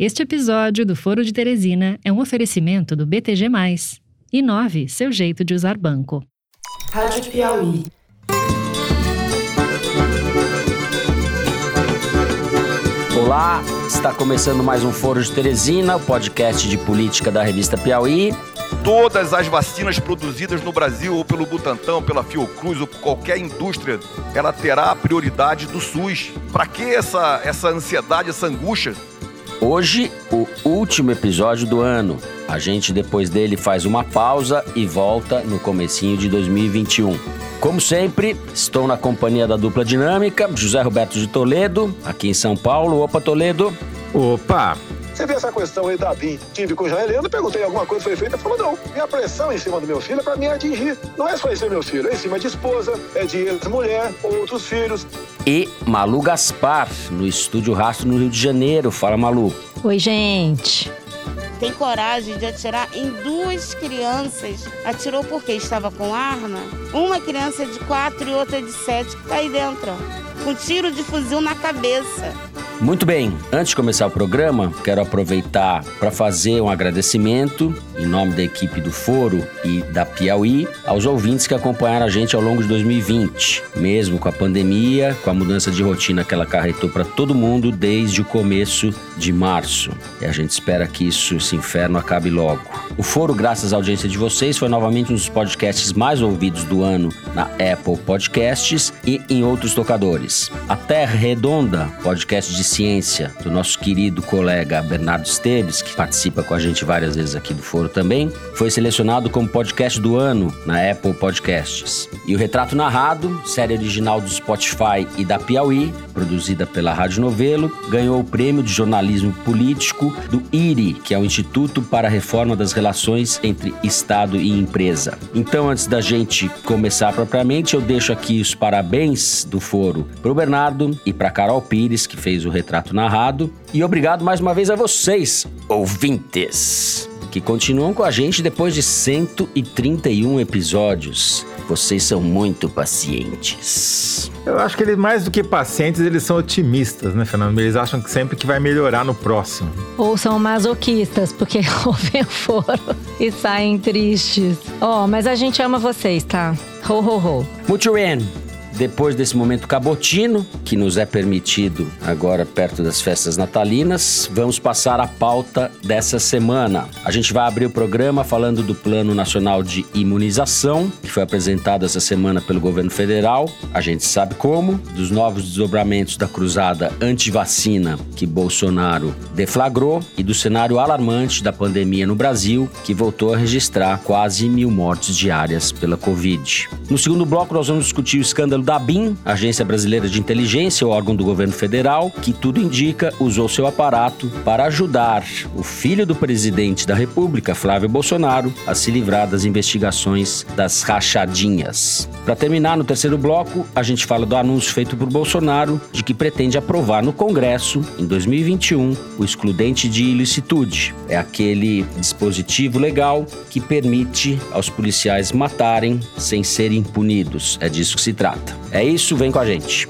Este episódio do Foro de Teresina é um oferecimento do BTG+. Inove seu jeito de usar banco. Rádio Piauí. Olá, está começando mais um Foro de Teresina, o podcast de política da revista Piauí. Todas as vacinas produzidas no Brasil, ou pelo Butantan, pela Fiocruz, ou por qualquer indústria, ela terá a prioridade do SUS. Para que essa, essa ansiedade, essa angústia? Hoje, o último episódio do ano. A gente depois dele faz uma pausa e volta no comecinho de 2021. Como sempre, estou na companhia da dupla dinâmica, José Roberto de Toledo, aqui em São Paulo. Opa, Toledo. Opa! Você vê essa questão aí da BIM, tive com o Jair Leandro, perguntei alguma coisa foi feita, ele falou, não, minha pressão em cima do meu filho é para me atingir. Não é só em cima do meu filho, é em cima de esposa, é de ex-mulher, outros filhos. E Malu Gaspar, no Estúdio Rastro, no Rio de Janeiro. Fala, Malu. Oi, gente. Tem coragem de atirar em duas crianças. Atirou porque estava com arma. Uma criança de quatro e outra de sete que tá aí dentro, ó, com tiro de fuzil na cabeça. Muito bem, antes de começar o programa, quero aproveitar para fazer um agradecimento, em nome da equipe do Foro e da Piauí, aos ouvintes que acompanharam a gente ao longo de 2020, mesmo com a pandemia, com a mudança de rotina que ela acarretou para todo mundo desde o começo de março. E a gente espera que isso, esse inferno, acabe logo. O Foro, graças à audiência de vocês, foi novamente um dos podcasts mais ouvidos do ano na Apple Podcasts e em outros tocadores. A Terra Redonda, podcast de ciência do nosso querido colega Bernardo Esteves, que participa com a gente várias vezes aqui do Foro também, foi selecionado como podcast do ano na Apple Podcasts. E o Retrato Narrado, série original do Spotify e da Piauí, produzida pela Rádio Novelo, ganhou o prêmio de jornalismo político do IRI, que é o Instituto para a Reforma das Relações entre Estado e Empresa. Então, antes da gente começar propriamente, eu deixo aqui os parabéns do Foro para o Bernardo e para Carol Pires, que fez o retrato narrado. E obrigado mais uma vez a vocês, ouvintes, que continuam com a gente depois de 131 episódios. Vocês são muito pacientes. Eu acho que eles, mais do que pacientes, eles são otimistas, né, Fernando? Eles acham que sempre que vai melhorar no próximo. Ou são masoquistas, porque ouvem o foro e saem tristes. Ó, oh, mas a gente ama vocês, tá? Ho, ho, ho. Muito bem. Depois desse momento cabotino, que nos é permitido agora perto das festas natalinas, vamos passar a pauta dessa semana. A gente vai abrir o programa falando do Plano Nacional de Imunização, que foi apresentado essa semana pelo governo federal. A gente sabe como, dos novos desdobramentos da cruzada anti-vacina que Bolsonaro deflagrou e do cenário alarmante da pandemia no Brasil, que voltou a registrar quase mil mortes diárias pela Covid. No segundo bloco, nós vamos discutir o escândalo da BIM, Agência Brasileira de Inteligência, órgão do governo federal, que tudo indica usou seu aparato para ajudar o filho do presidente da República, Flávio Bolsonaro, a se livrar das investigações das rachadinhas. Para terminar, no terceiro bloco, a gente fala do anúncio feito por Bolsonaro de que pretende aprovar no Congresso, em 2021, o excludente de ilicitude. É aquele dispositivo legal que permite aos policiais matarem sem serem punidos. É disso que se trata. É isso, vem com a gente.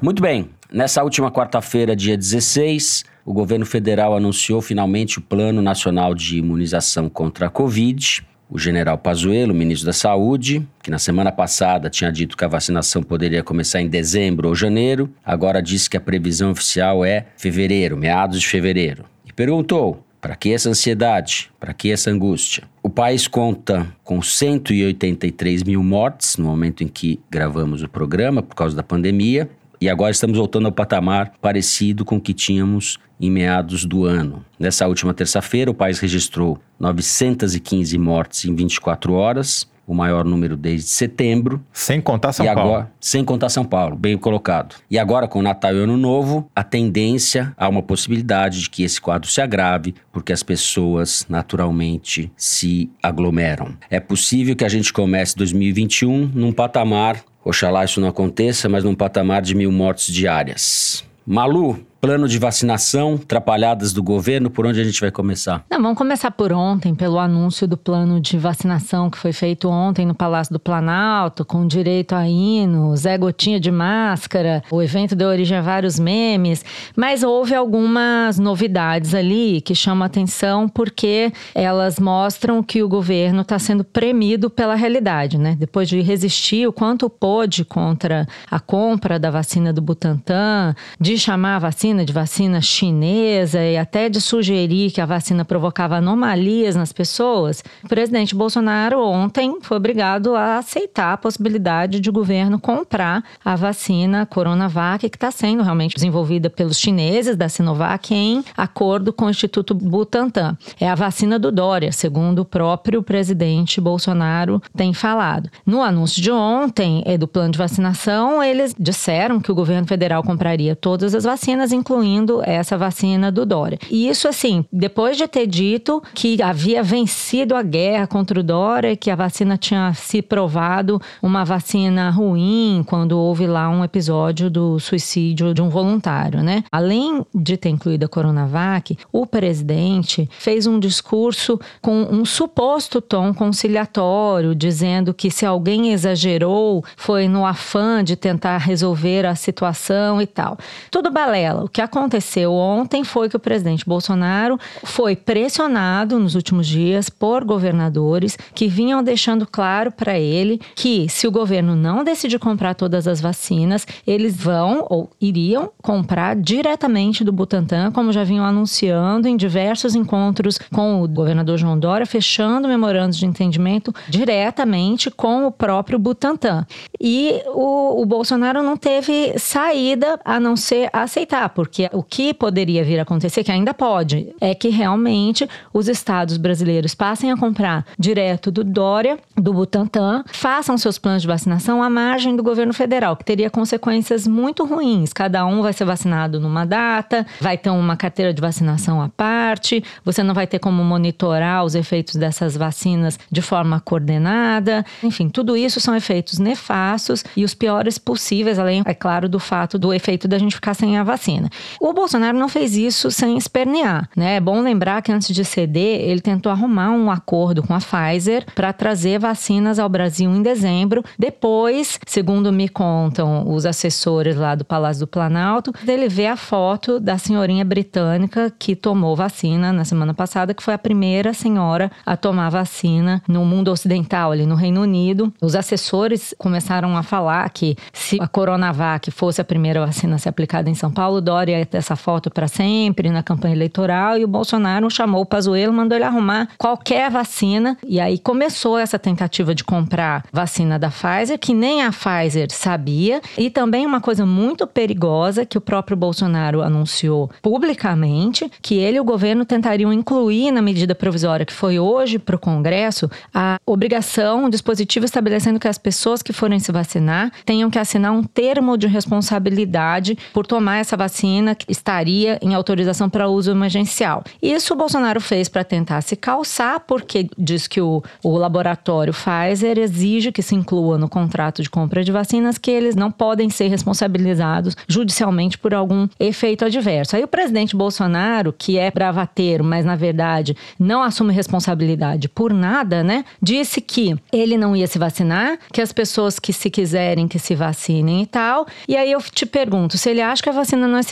Muito bem, nessa última quarta-feira, dia 16, o governo federal anunciou finalmente o Plano Nacional de Imunização contra a Covid. O general Pazuello, ministro da Saúde, que na semana passada tinha dito que a vacinação poderia começar em dezembro ou janeiro, agora disse que a previsão oficial é fevereiro, meados de fevereiro. E perguntou: para que essa ansiedade? Para que essa angústia? O país conta com 183 mil mortes no momento em que gravamos o programa por causa da pandemia. E agora estamos voltando ao patamar parecido com o que tínhamos em meados do ano. Nessa última terça-feira, o país registrou 915 mortes em 24 horas, o maior número desde setembro. Sem contar São e Paulo. Agora, sem contar São Paulo, bem colocado. E agora, com o Natal e Ano Novo, a tendência há uma possibilidade de que esse quadro se agrave, porque as pessoas naturalmente se aglomeram. É possível que a gente comece 2021 num patamar, oxalá isso não aconteça, mas num patamar de mil mortes diárias. Malu, Plano de vacinação, atrapalhadas do governo, por onde a gente vai começar? Não, vamos começar por ontem, pelo anúncio do plano de vacinação que foi feito ontem no Palácio do Planalto, com direito a hino, Zé Gotinha de máscara. O evento deu origem a vários memes, mas houve algumas novidades ali que chamam a atenção porque elas mostram que o governo está sendo premido pela realidade, né? Depois de resistir o quanto pôde contra a compra da vacina do Butantan, de chamar a vacina vacina, de vacina chinesa e até de sugerir que a vacina provocava anomalias nas pessoas, o presidente Bolsonaro ontem foi obrigado a aceitar a possibilidade de o governo comprar a vacina Coronavac, que está sendo realmente desenvolvida pelos chineses da Sinovac em acordo com o Instituto Butantan. É a vacina do Dória, segundo o próprio presidente Bolsonaro tem falado. No anúncio de ontem é, do plano de vacinação, eles disseram que o governo federal compraria todas as vacinas, incluindo essa vacina do Dória. E isso, assim, depois de ter dito que havia vencido a guerra contra o Dória, que a vacina tinha se provado uma vacina ruim, quando houve lá um episódio do suicídio de um voluntário, né? Além de ter incluído a Coronavac, o presidente fez um discurso com um suposto tom conciliatório, dizendo que se alguém exagerou, foi no afã de tentar resolver a situação e tal. Tudo balela. O que aconteceu ontem foi que o presidente Bolsonaro foi pressionado nos últimos dias por governadores que vinham deixando claro para ele que se o governo não decidir comprar todas as vacinas, eles vão ou iriam comprar diretamente do Butantan, como já vinham anunciando em diversos encontros com o governador João Dória, fechando memorandos de entendimento diretamente com o próprio Butantan. E o, o Bolsonaro não teve saída a não ser aceitar, porque o que poderia vir a acontecer, que ainda pode, é que realmente os estados brasileiros passem a comprar direto do Dória, do Butantan, façam seus planos de vacinação à margem do governo federal, que teria consequências muito ruins. Cada um vai ser vacinado numa data, vai ter uma carteira de vacinação à parte, você não vai ter como monitorar os efeitos dessas vacinas de forma coordenada. Enfim, tudo isso são efeitos nefastos e os piores possíveis, além, é claro, do fato do efeito da gente ficar sem a vacina. O Bolsonaro não fez isso sem espernear, né? É bom lembrar que antes de ceder, ele tentou arrumar um acordo com a Pfizer para trazer vacinas ao Brasil em dezembro. Depois, segundo me contam os assessores lá do Palácio do Planalto, dele ver a foto da senhorinha britânica que tomou vacina na semana passada, que foi a primeira senhora a tomar vacina no mundo ocidental, ali no Reino Unido. Os assessores começaram a falar que se a Coronavac fosse a primeira vacina a ser aplicada em São Paulo, Dória essa foto para sempre na campanha eleitoral e o Bolsonaro chamou o Pazuello, mandou ele arrumar qualquer vacina. E aí começou essa tentativa de comprar vacina da Pfizer, que nem a Pfizer sabia, e também uma coisa muito perigosa que o próprio Bolsonaro anunciou publicamente, que ele e o governo tentariam incluir na medida provisória que foi hoje para o Congresso a obrigação, um dispositivo estabelecendo que as pessoas que forem se vacinar tenham que assinar um termo de responsabilidade por tomar essa vacina que estaria em autorização para uso emergencial. Isso o Bolsonaro fez para tentar se calçar, porque diz que o, o laboratório Pfizer exige que se inclua no contrato de compra de vacinas que eles não podem ser responsabilizados judicialmente por algum efeito adverso. Aí o presidente Bolsonaro, que é bravateiro, mas na verdade não assume responsabilidade por nada, né? Disse que ele não ia se vacinar, que as pessoas que se quiserem que se vacinem e tal. E aí eu te pergunto, se ele acha que a vacina não é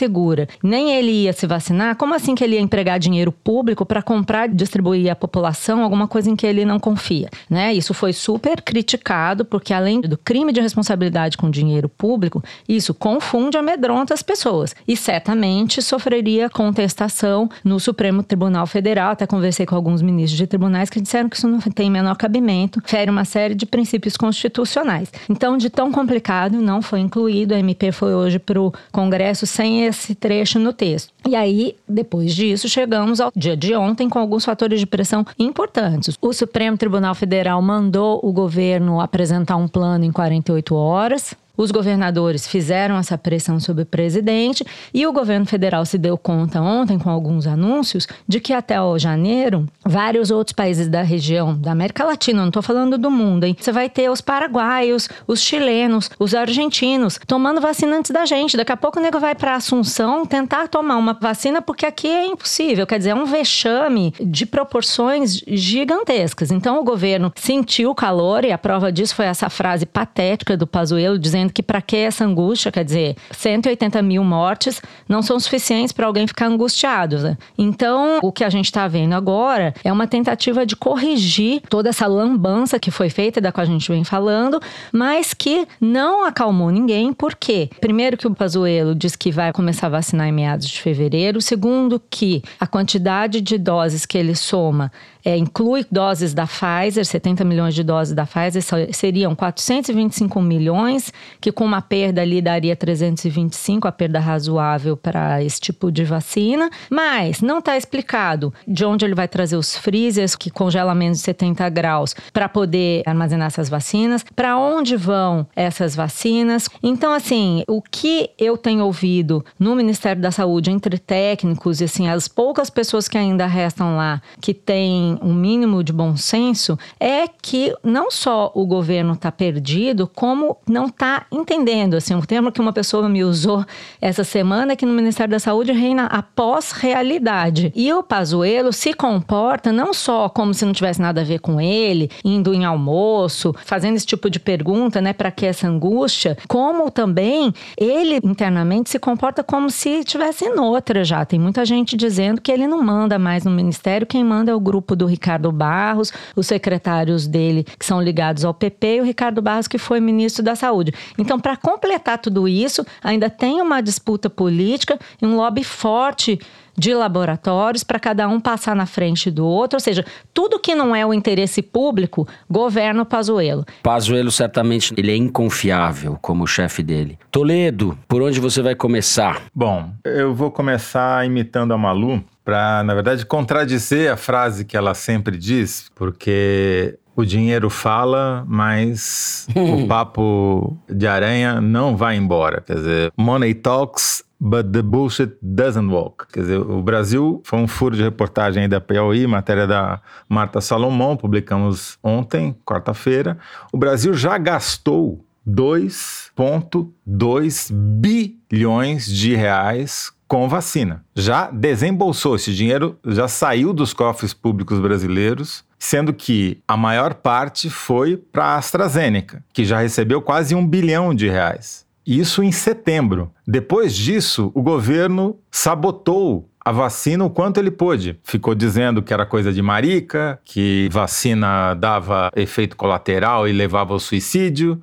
nem ele ia se vacinar, como assim que ele ia empregar dinheiro público para comprar e distribuir à população alguma coisa em que ele não confia? Né? Isso foi super criticado, porque além do crime de responsabilidade com dinheiro público, isso confunde amedronta as pessoas. E certamente sofreria contestação no Supremo Tribunal Federal. Até conversei com alguns ministros de tribunais que disseram que isso não tem menor cabimento, fere uma série de princípios constitucionais. Então, de tão complicado, não foi incluído. A MP foi hoje para o Congresso sem tem esse trecho no texto. E aí, depois disso, chegamos ao dia de ontem com alguns fatores de pressão importantes. O Supremo Tribunal Federal mandou o governo apresentar um plano em 48 horas Os governadores fizeram essa pressão sobre o presidente e o governo federal se deu conta ontem, com alguns anúncios, de que até o janeiro, vários outros países da região, da América Latina, não estou falando do mundo, hein? Você vai ter os paraguaios, os chilenos, os argentinos tomando vacina antes da gente. Daqui a pouco o nego vai para Assunção tentar tomar uma vacina porque aqui é impossível. Quer dizer, é um vexame de proporções gigantescas. Então o governo sentiu o calor e a prova disso foi essa frase patética do Pazuello dizendo que para que essa angústia, quer dizer, 180 mil mortes não são suficientes para alguém ficar angustiado. Né? Então o que a gente está vendo agora é uma tentativa de corrigir toda essa lambança que foi feita, da qual a gente vem falando, mas que não acalmou ninguém. Por quê? Primeiro que o Pazuello diz que vai começar a vacinar em meados de fevereiro. Segundo que a quantidade de doses que ele soma é, inclui doses da Pfizer, 70 milhões de doses da Pfizer, seriam 425 milhões, que com uma perda ali daria 325, a perda razoável para esse tipo de vacina. Mas não está explicado de onde ele vai trazer os freezers, que congela menos de 70 graus, para poder armazenar essas vacinas, para onde vão essas vacinas. Então, assim, o que eu tenho ouvido no Ministério da Saúde entre técnicos e assim, as poucas pessoas que ainda restam lá que têm um mínimo de bom senso, é que não só o governo está perdido, como não está entendendo. Assim, um termo que uma pessoa me usou essa semana é que no Ministério da Saúde reina a pós-realidade. E o Pazuello se comporta não só como se não tivesse nada a ver com ele, indo em almoço, fazendo esse tipo de pergunta, né, para que essa angústia, como também ele internamente se comporta como se estivesse noutra já. Tem muita gente dizendo que ele não manda mais no ministério, quem manda é o grupo do Ricardo Barros, os secretários dele que são ligados ao PP e o Ricardo Barros que foi ministro da Saúde. Então, para completar tudo isso, ainda tem uma disputa política e um lobby forte de laboratórios para cada um passar na frente do outro, ou seja, tudo que não é o interesse público, governa o Pazuello. Pazuello certamente ele é inconfiável como chefe dele. Toledo, por onde você vai começar? Bom, eu vou começar imitando a Malu para, na verdade, contradizer a frase que ela sempre diz, porque o dinheiro fala, mas o papo de aranha não vai embora. Quer dizer, money talks, but the bullshit doesn't walk. Quer dizer, o Brasil foi um furo de reportagem aí da Piauí, matéria da Marta Salomão, publicamos ontem, quarta-feira. O Brasil já gastou 2,2 bilhões de reais com vacina. Já desembolsou esse dinheiro, já saiu dos cofres públicos brasileiros, sendo que a maior parte foi para a AstraZeneca, que já recebeu quase um bilhão de reais. Isso em setembro. Depois disso, o governo sabotou a vacina o quanto ele pôde. Ficou dizendo que era coisa de marica, que vacina dava efeito colateral e levava ao suicídio.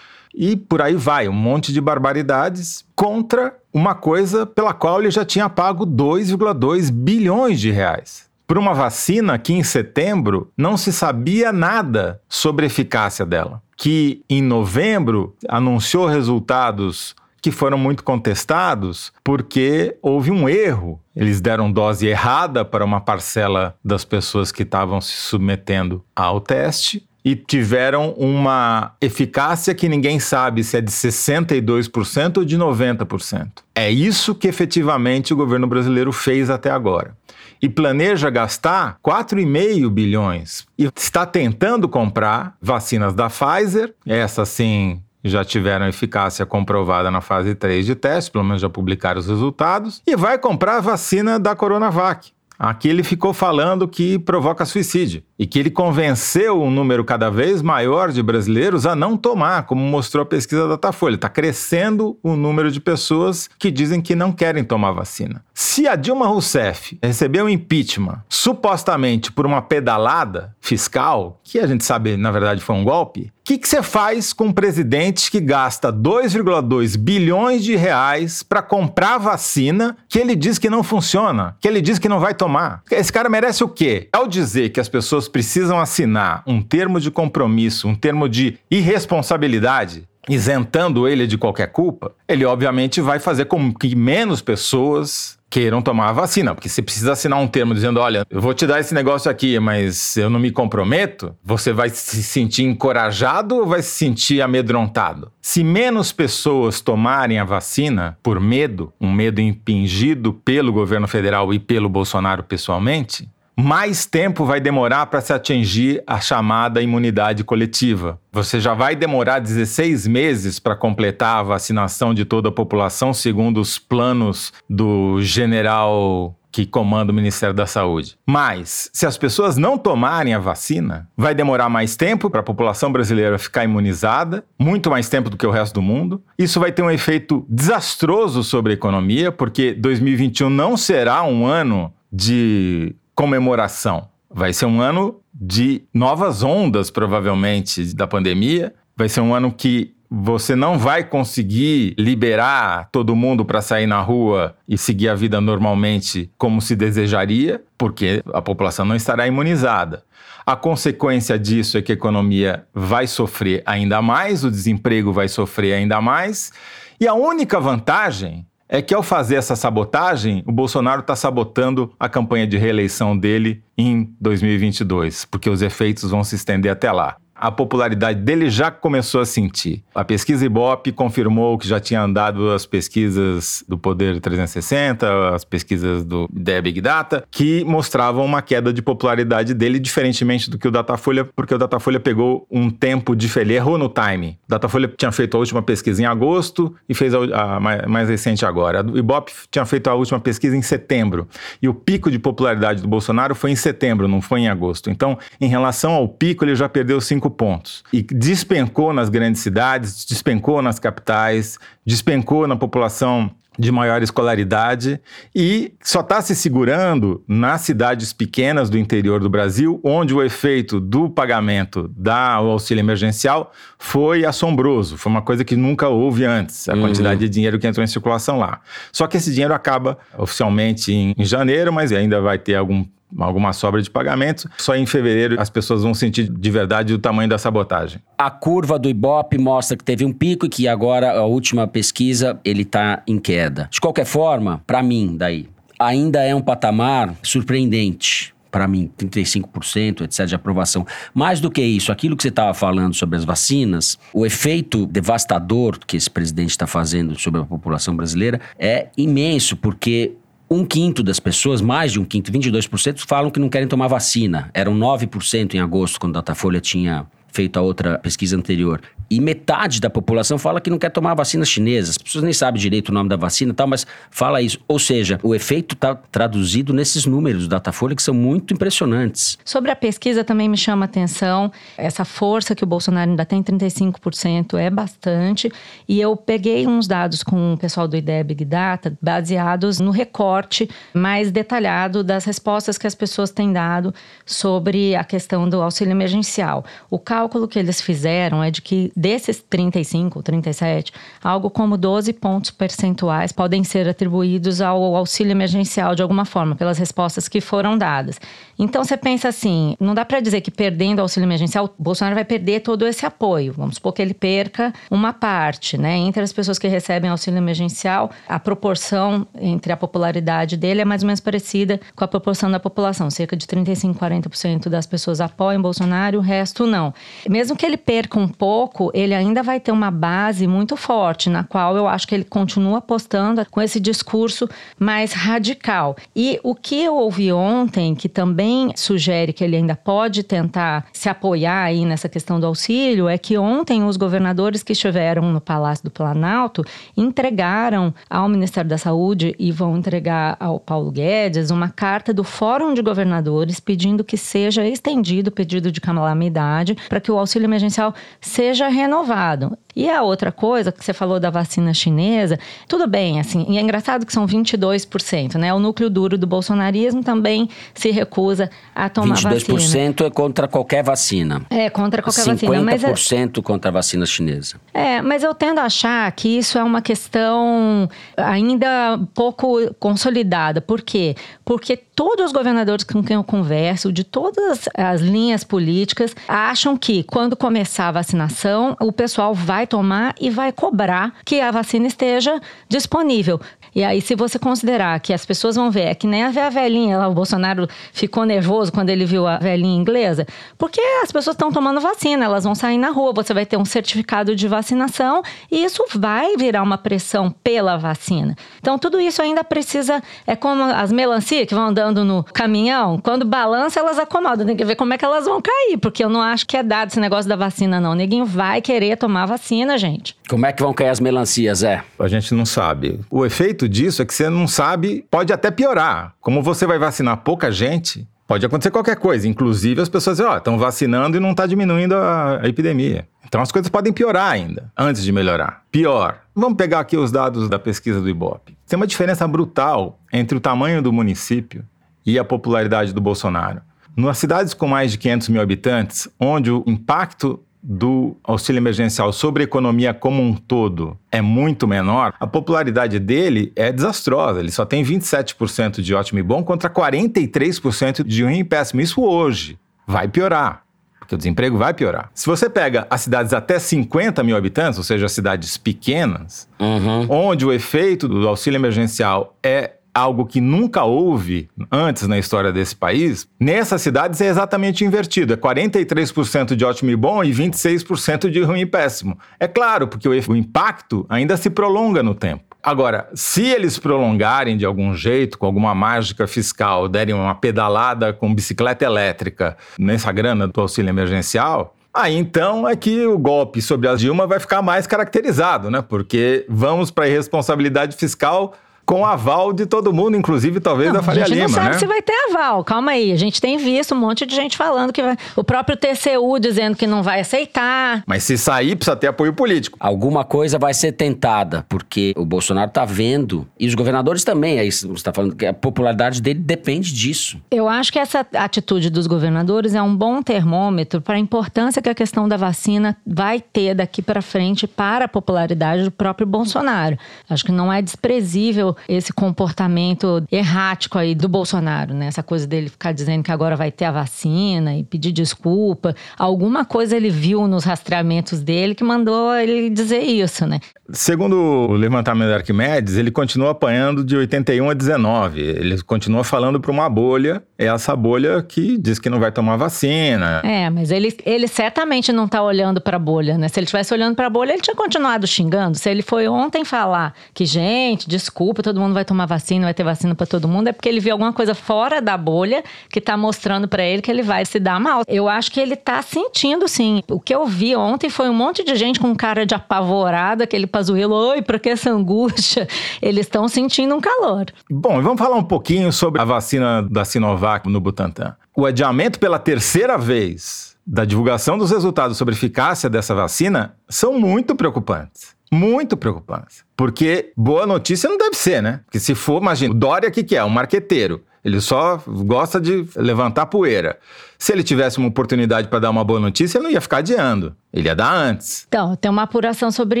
E por aí vai, um monte de barbaridades contra uma coisa pela qual ele já tinha pago 2,2 bilhões de reais. Por uma vacina que em setembro não se sabia nada sobre a eficácia dela. Que em novembro anunciou resultados que foram muito contestados porque houve um erro. Eles deram dose errada para uma parcela das pessoas que estavam se submetendo ao teste e tiveram uma eficácia que ninguém sabe se é de 62% ou de 90%. É isso que efetivamente o governo brasileiro fez até agora. E planeja gastar 4,5 bilhões. E está tentando comprar vacinas da Pfizer, essa sim já tiveram eficácia comprovada na fase 3 de teste, pelo menos já publicaram os resultados, e vai comprar a vacina da Coronavac. Aqui ele ficou falando que provoca suicídio e que ele convenceu um número cada vez maior de brasileiros a não tomar, como mostrou a pesquisa da Datafolha. Está crescendo o número de pessoas que dizem que não querem tomar vacina. Se a Dilma Rousseff recebeu impeachment supostamente por uma pedalada fiscal, que a gente sabe na verdade foi um golpe, o que você faz com um presidente que gasta 2,2 bilhões de reais para comprar vacina que ele diz que não funciona, que ele diz que não vai tomar? Esse cara merece o quê? Ao dizer que as pessoas precisam assinar um termo de compromisso, um termo de irresponsabilidade, isentando ele de qualquer culpa, ele obviamente vai fazer com que menos pessoas queiram tomar a vacina, porque se precisa assinar um termo dizendo, olha, eu vou te dar esse negócio aqui, mas eu não me comprometo, você vai se sentir encorajado ou vai se sentir amedrontado? Se menos pessoas tomarem a vacina por medo, um medo impingido pelo governo federal e pelo Bolsonaro pessoalmente, mais tempo vai demorar para se atingir a chamada imunidade coletiva. Você já vai demorar 16 meses para completar a vacinação de toda a população, segundo os planos do general que comanda o Ministério da Saúde. Mas, se as pessoas não tomarem a vacina, vai demorar mais tempo para a população brasileira ficar imunizada, muito mais tempo do que o resto do mundo. Isso vai ter um efeito desastroso sobre a economia, porque 2021 não será um ano de comemoração. Vai ser um ano de novas ondas, provavelmente, da pandemia. Vai ser um ano que você não vai conseguir liberar todo mundo para sair na rua e seguir a vida normalmente como se desejaria, porque a população não estará imunizada. A consequência disso é que a economia vai sofrer ainda mais, o desemprego vai sofrer ainda mais. E a única vantagem é que ao fazer essa sabotagem, o Bolsonaro está sabotando a campanha de reeleição dele em 2022, porque os efeitos vão se estender até lá a popularidade dele já começou a sentir. A pesquisa Ibope confirmou que já tinha andado as pesquisas do Poder 360, as pesquisas do da Big Data, que mostravam uma queda de popularidade dele, diferentemente do que o Datafolha, porque o Datafolha pegou um tempo diferente, errou no time. O Datafolha tinha feito a última pesquisa em agosto e fez a, a mais, mais recente agora. O Ibope tinha feito a última pesquisa em setembro. E o pico de popularidade do Bolsonaro foi em setembro, não foi em agosto. Então, em relação ao pico, ele já perdeu cinco cinco pontos. E despencou nas grandes cidades, despencou nas capitais, despencou na população de maior escolaridade e só está se segurando nas cidades pequenas do interior do Brasil, onde o efeito do pagamento da auxílio emergencial foi assombroso. Foi uma coisa que nunca houve antes, a uhum. quantidade de dinheiro que entrou em circulação lá. Só que esse dinheiro acaba oficialmente em, em janeiro, mas ainda vai ter algum alguma sobra de pagamentos. Só em fevereiro as pessoas vão sentir de verdade o tamanho da sabotagem. A curva do Ibope mostra que teve um pico e que agora a última pesquisa ele está em queda. De qualquer forma, para mim, daí, ainda é um patamar surpreendente para mim, 35%, etc., de aprovação. Mais do que isso, aquilo que você estava falando sobre as vacinas, o efeito devastador que esse presidente está fazendo sobre a população brasileira é imenso, porque um quinto das pessoas, mais de um quinto, 22%, falam que não querem tomar vacina. Eram 9% em agosto, quando a Datafolha tinha feito a outra pesquisa anterior. E metade da população fala que não quer tomar vacina chinesa. As pessoas nem sabem direito o nome da vacina e tal, mas fala isso. Ou seja, o efeito está traduzido nesses números do Datafolha que são muito impressionantes. Sobre a pesquisa também me chama a atenção essa força que o Bolsonaro ainda tem, 35%, é bastante. E eu peguei uns dados com o pessoal do IDEA Big Data, baseados no recorte mais detalhado das respostas que as pessoas têm dado sobre a questão do auxílio emergencial. O cálculo que eles fizeram é de que desses 35, 37, algo como 12 pontos percentuais podem ser atribuídos ao auxílio emergencial de alguma forma, pelas respostas que foram dadas. Então você pensa assim, não dá para dizer que perdendo o auxílio emergencial, Bolsonaro vai perder todo esse apoio. Vamos supor que ele perca uma parte, né? Entre as pessoas que recebem auxílio emergencial, a proporção entre a popularidade dele é mais ou menos parecida com a proporção da população. Cerca de 35, 40% das pessoas apoiam Bolsonaro, o resto não. Mesmo que ele perca um pouco, ele ainda vai ter uma base muito forte, na qual eu acho que ele continua apostando com esse discurso mais radical. E o que eu ouvi ontem, que também sugere que ele ainda pode tentar se apoiar aí nessa questão do auxílio, é que ontem os governadores que estiveram no Palácio do Planalto entregaram ao Ministério da Saúde e vão entregar ao Paulo Guedes uma carta do Fórum de Governadores pedindo que seja estendido o pedido de calamidade para que o auxílio emergencial seja renovado. E a outra coisa que você falou da vacina chinesa, tudo bem, assim, e é engraçado que são 22%, né? O núcleo duro do bolsonarismo também se recusa a tomar 22% vacina. 22% é contra qualquer vacina. É, contra qualquer vacina. 50% é... contra a vacina chinesa. É, mas eu tendo a achar que isso é uma questão ainda pouco consolidada. Por quê? Porque todos os governadores com quem eu converso, de todas as linhas políticas, acham que quando começar a vacinação, o pessoal vai tomar e vai cobrar que a vacina esteja disponível. E aí, se você considerar que as pessoas vão ver, é que nem a velhinha, lá, o Bolsonaro ficou nervoso quando ele viu a velhinha inglesa, porque as pessoas estão tomando vacina, elas vão sair na rua, você vai ter um certificado de vacinação e isso vai virar uma pressão pela vacina. Então, tudo isso ainda precisa, é como as melancia que vão andando no caminhão, quando balança, elas acomodam, tem que ver como é que elas vão cair, porque eu não acho que é dado esse negócio da vacina, não. Neguinho vai querer tomar vacina, gente. Como é que vão cair as melancias, é? A gente não sabe. O efeito disso é que você não sabe, pode até piorar. Como você vai vacinar pouca gente, pode acontecer qualquer coisa. Inclusive, as pessoas dizem, ó, estão vacinando e não está diminuindo a, a epidemia. Então as coisas podem piorar ainda, antes de melhorar. Pior. Vamos pegar aqui os dados da pesquisa do Ibope. Tem uma diferença brutal entre o tamanho do município e a popularidade do Bolsonaro. Nas cidades com mais de 500 mil habitantes, onde o impacto do auxílio emergencial sobre a economia como um todo é muito menor, a popularidade dele é desastrosa. Ele só tem 27% de ótimo e bom contra 43% de ruim e péssimo. Isso hoje vai piorar. Porque o desemprego vai piorar. Se você pega as cidades até 50 mil habitantes, ou seja, cidades pequenas, Uhum. onde o efeito do auxílio emergencial é algo que nunca houve antes na história desse país, nessas cidades é exatamente invertido. É 43% de ótimo e bom e 26% de ruim e péssimo. É claro, porque o, impacto ainda se prolonga no tempo. Agora, se eles prolongarem de algum jeito, com alguma mágica fiscal, derem uma pedalada com bicicleta elétrica nessa grana do auxílio emergencial, Aí então é que o golpe sobre a Dilma vai ficar mais caracterizado, né? Porque vamos para a irresponsabilidade fiscal com aval de todo mundo, inclusive talvez da Faria a gente Lima, não sabe né? se vai ter aval. Calma aí. A gente tem visto um monte de gente falando que vai. O próprio TCU dizendo que não vai aceitar. Mas se sair, precisa ter apoio político. Alguma coisa vai ser tentada, porque o Bolsonaro tá vendo, e os governadores também, aí você está falando que a popularidade dele depende disso. Eu acho que essa atitude dos governadores é um bom termômetro para a importância que a questão da vacina vai ter daqui para frente para a popularidade do próprio Bolsonaro. Acho que não é desprezível esse comportamento errático aí do Bolsonaro, né? Essa coisa dele ficar dizendo que agora vai ter a vacina e pedir desculpa. Alguma coisa ele viu nos rastreamentos dele que mandou ele dizer isso, né? Segundo o levantamento da Arquimedes, ele continua apanhando de 81 a 19. Ele continua falando para uma bolha, é essa bolha que diz que não vai tomar vacina. É, mas ele, ele certamente não tá olhando para a bolha, né? Se ele estivesse olhando para a bolha, ele tinha continuado xingando. Se ele foi ontem falar que, gente, desculpa, todo mundo vai tomar vacina, vai ter vacina para todo mundo, é porque ele viu alguma coisa fora da bolha que tá mostrando para ele que ele vai se dar mal. Eu acho que ele tá sentindo, sim. O que eu vi ontem foi um monte de gente com cara de apavorada, aquele pazuelo, oi, pra que essa angústia? Eles estão sentindo um calor. Bom, vamos falar um pouquinho sobre a vacina da Sinovac no Butantan. O adiamento pela terceira vez da divulgação dos resultados sobre eficácia dessa vacina são muito preocupantes. Muito preocupantes. Porque boa notícia não deve ser, né? Porque se for, imagina, o Dória, o que, que é? Um marqueteiro. Ele só gosta de levantar poeira. Se ele tivesse uma oportunidade para dar uma boa notícia, ele não ia ficar adiando. Ele ia dar antes. Então, tem uma apuração sobre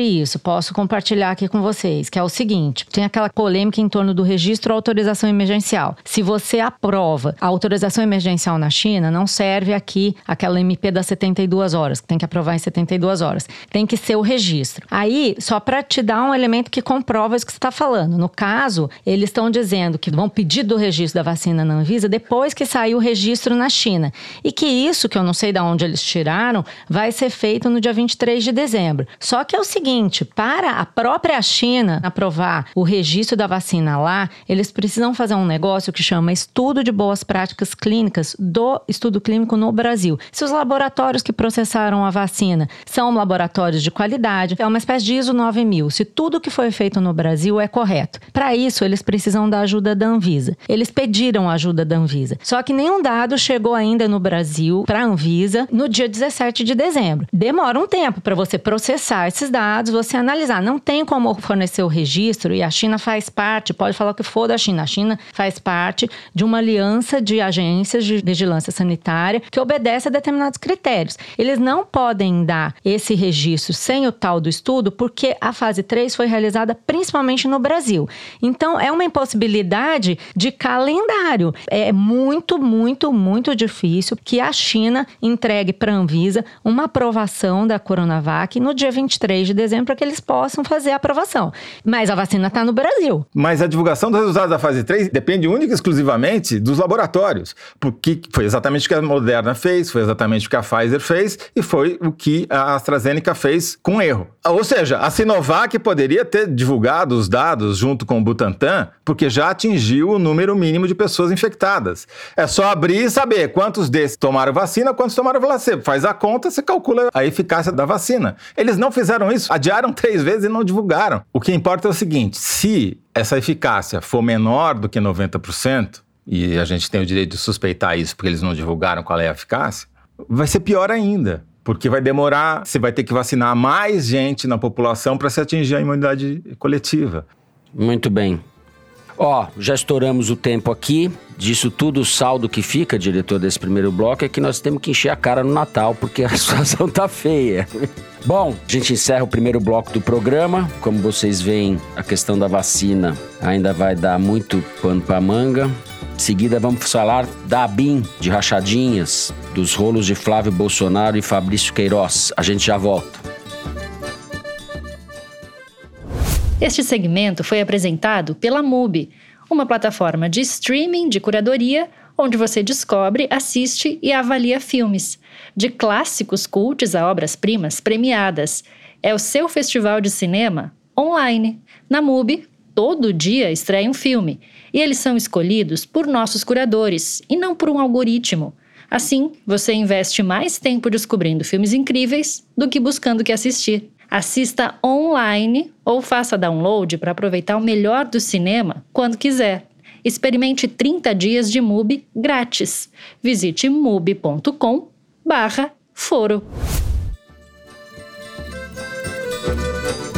isso. Posso compartilhar aqui com vocês, que é o seguinte: tem aquela polêmica em torno do registro autorização emergencial. Se você aprova a autorização emergencial na China, não serve aqui aquela MP das 72 horas, que tem que aprovar em 72 horas. Tem que ser o registro. Aí, só para te dar um elemento que comprova isso que você está falando. No caso, eles estão dizendo que vão pedir do registro da vacina na Anvisa depois que sair o registro na China. E que isso, que eu não sei de onde eles tiraram, vai ser feito no dia 23 de dezembro. Só que é o seguinte: para a própria China aprovar o registro da vacina lá, eles precisam fazer um negócio que chama Estudo de Boas Práticas Clínicas do estudo clínico no Brasil. Se os laboratórios que processaram a vacina são laboratórios de qualidade, é uma espécie de ISO 9000. Se tudo que foi feito no Brasil é correto. Para isso, eles precisam da ajuda da Anvisa. Eles pediram a ajuda da Anvisa. Só que nenhum dado chegou ainda no Brasil para a Anvisa no dia 17 de dezembro. Demora um tempo para você processar esses dados, você analisar. Não tem como fornecer o registro e a China faz parte, pode falar o que for da China. A China faz parte de uma aliança de agências de vigilância sanitária que obedece a determinados critérios. Eles não podem dar esse registro sem o tal do estudo, porque a fase 3 foi realizada principalmente no Brasil. Então, é uma impossibilidade de calendário. É muito, muito, muito difícil que a China entregue para a Anvisa uma aprovação da Coronavac no dia 23 de dezembro para que eles possam fazer a aprovação. Mas a vacina está no Brasil. Mas a divulgação dos resultados da fase 3 depende única e exclusivamente dos laboratórios. Porque foi exatamente o que a Moderna fez, foi exatamente o que a Pfizer fez e foi o que a AstraZeneca fez com erro. Ou seja, a Sinovac poderia ter divulgado os dados junto com o Butantan, porque já atingiu o número mínimo de pessoas infectadas. É só abrir e saber quantos desses tomaram vacina, quantos tomaram placebo. Faz a conta, você calcula a eficácia da vacina. Eles não fizeram isso, adiaram três vezes e não divulgaram. O que importa é o seguinte: se essa eficácia for menor do que 90%, e a gente tem o direito de suspeitar isso porque eles não divulgaram qual é a eficácia, vai ser pior ainda. Porque vai demorar, você vai ter que vacinar mais gente na população para se atingir a imunidade coletiva. Muito bem. Ó, já estouramos o tempo aqui. Disso tudo, o saldo que fica, diretor desse primeiro bloco, é que nós temos que encher a cara no Natal, porque a situação tá feia. Bom, a gente encerra o primeiro bloco do programa. Como vocês veem, a questão da vacina ainda vai dar muito pano para manga. Em seguida, vamos falar da ABIN, de rachadinhas, dos rolos de Flávio Bolsonaro e Fabrício Queiroz. A gente já volta. Este segmento foi apresentado pela MUBI, uma plataforma de streaming de curadoria onde você descobre, assiste e avalia filmes, de clássicos cultos a obras-primas premiadas. É o seu festival de cinema online. Na MUBI, todo dia estreia um filme e eles são escolhidos por nossos curadores e não por um algoritmo. Assim, você investe mais tempo descobrindo filmes incríveis do que buscando o que assistir. Assista online ou faça download para aproveitar o melhor do cinema quando quiser. Experimente 30 dias de MUBI grátis. Visite mubi.com barra foro.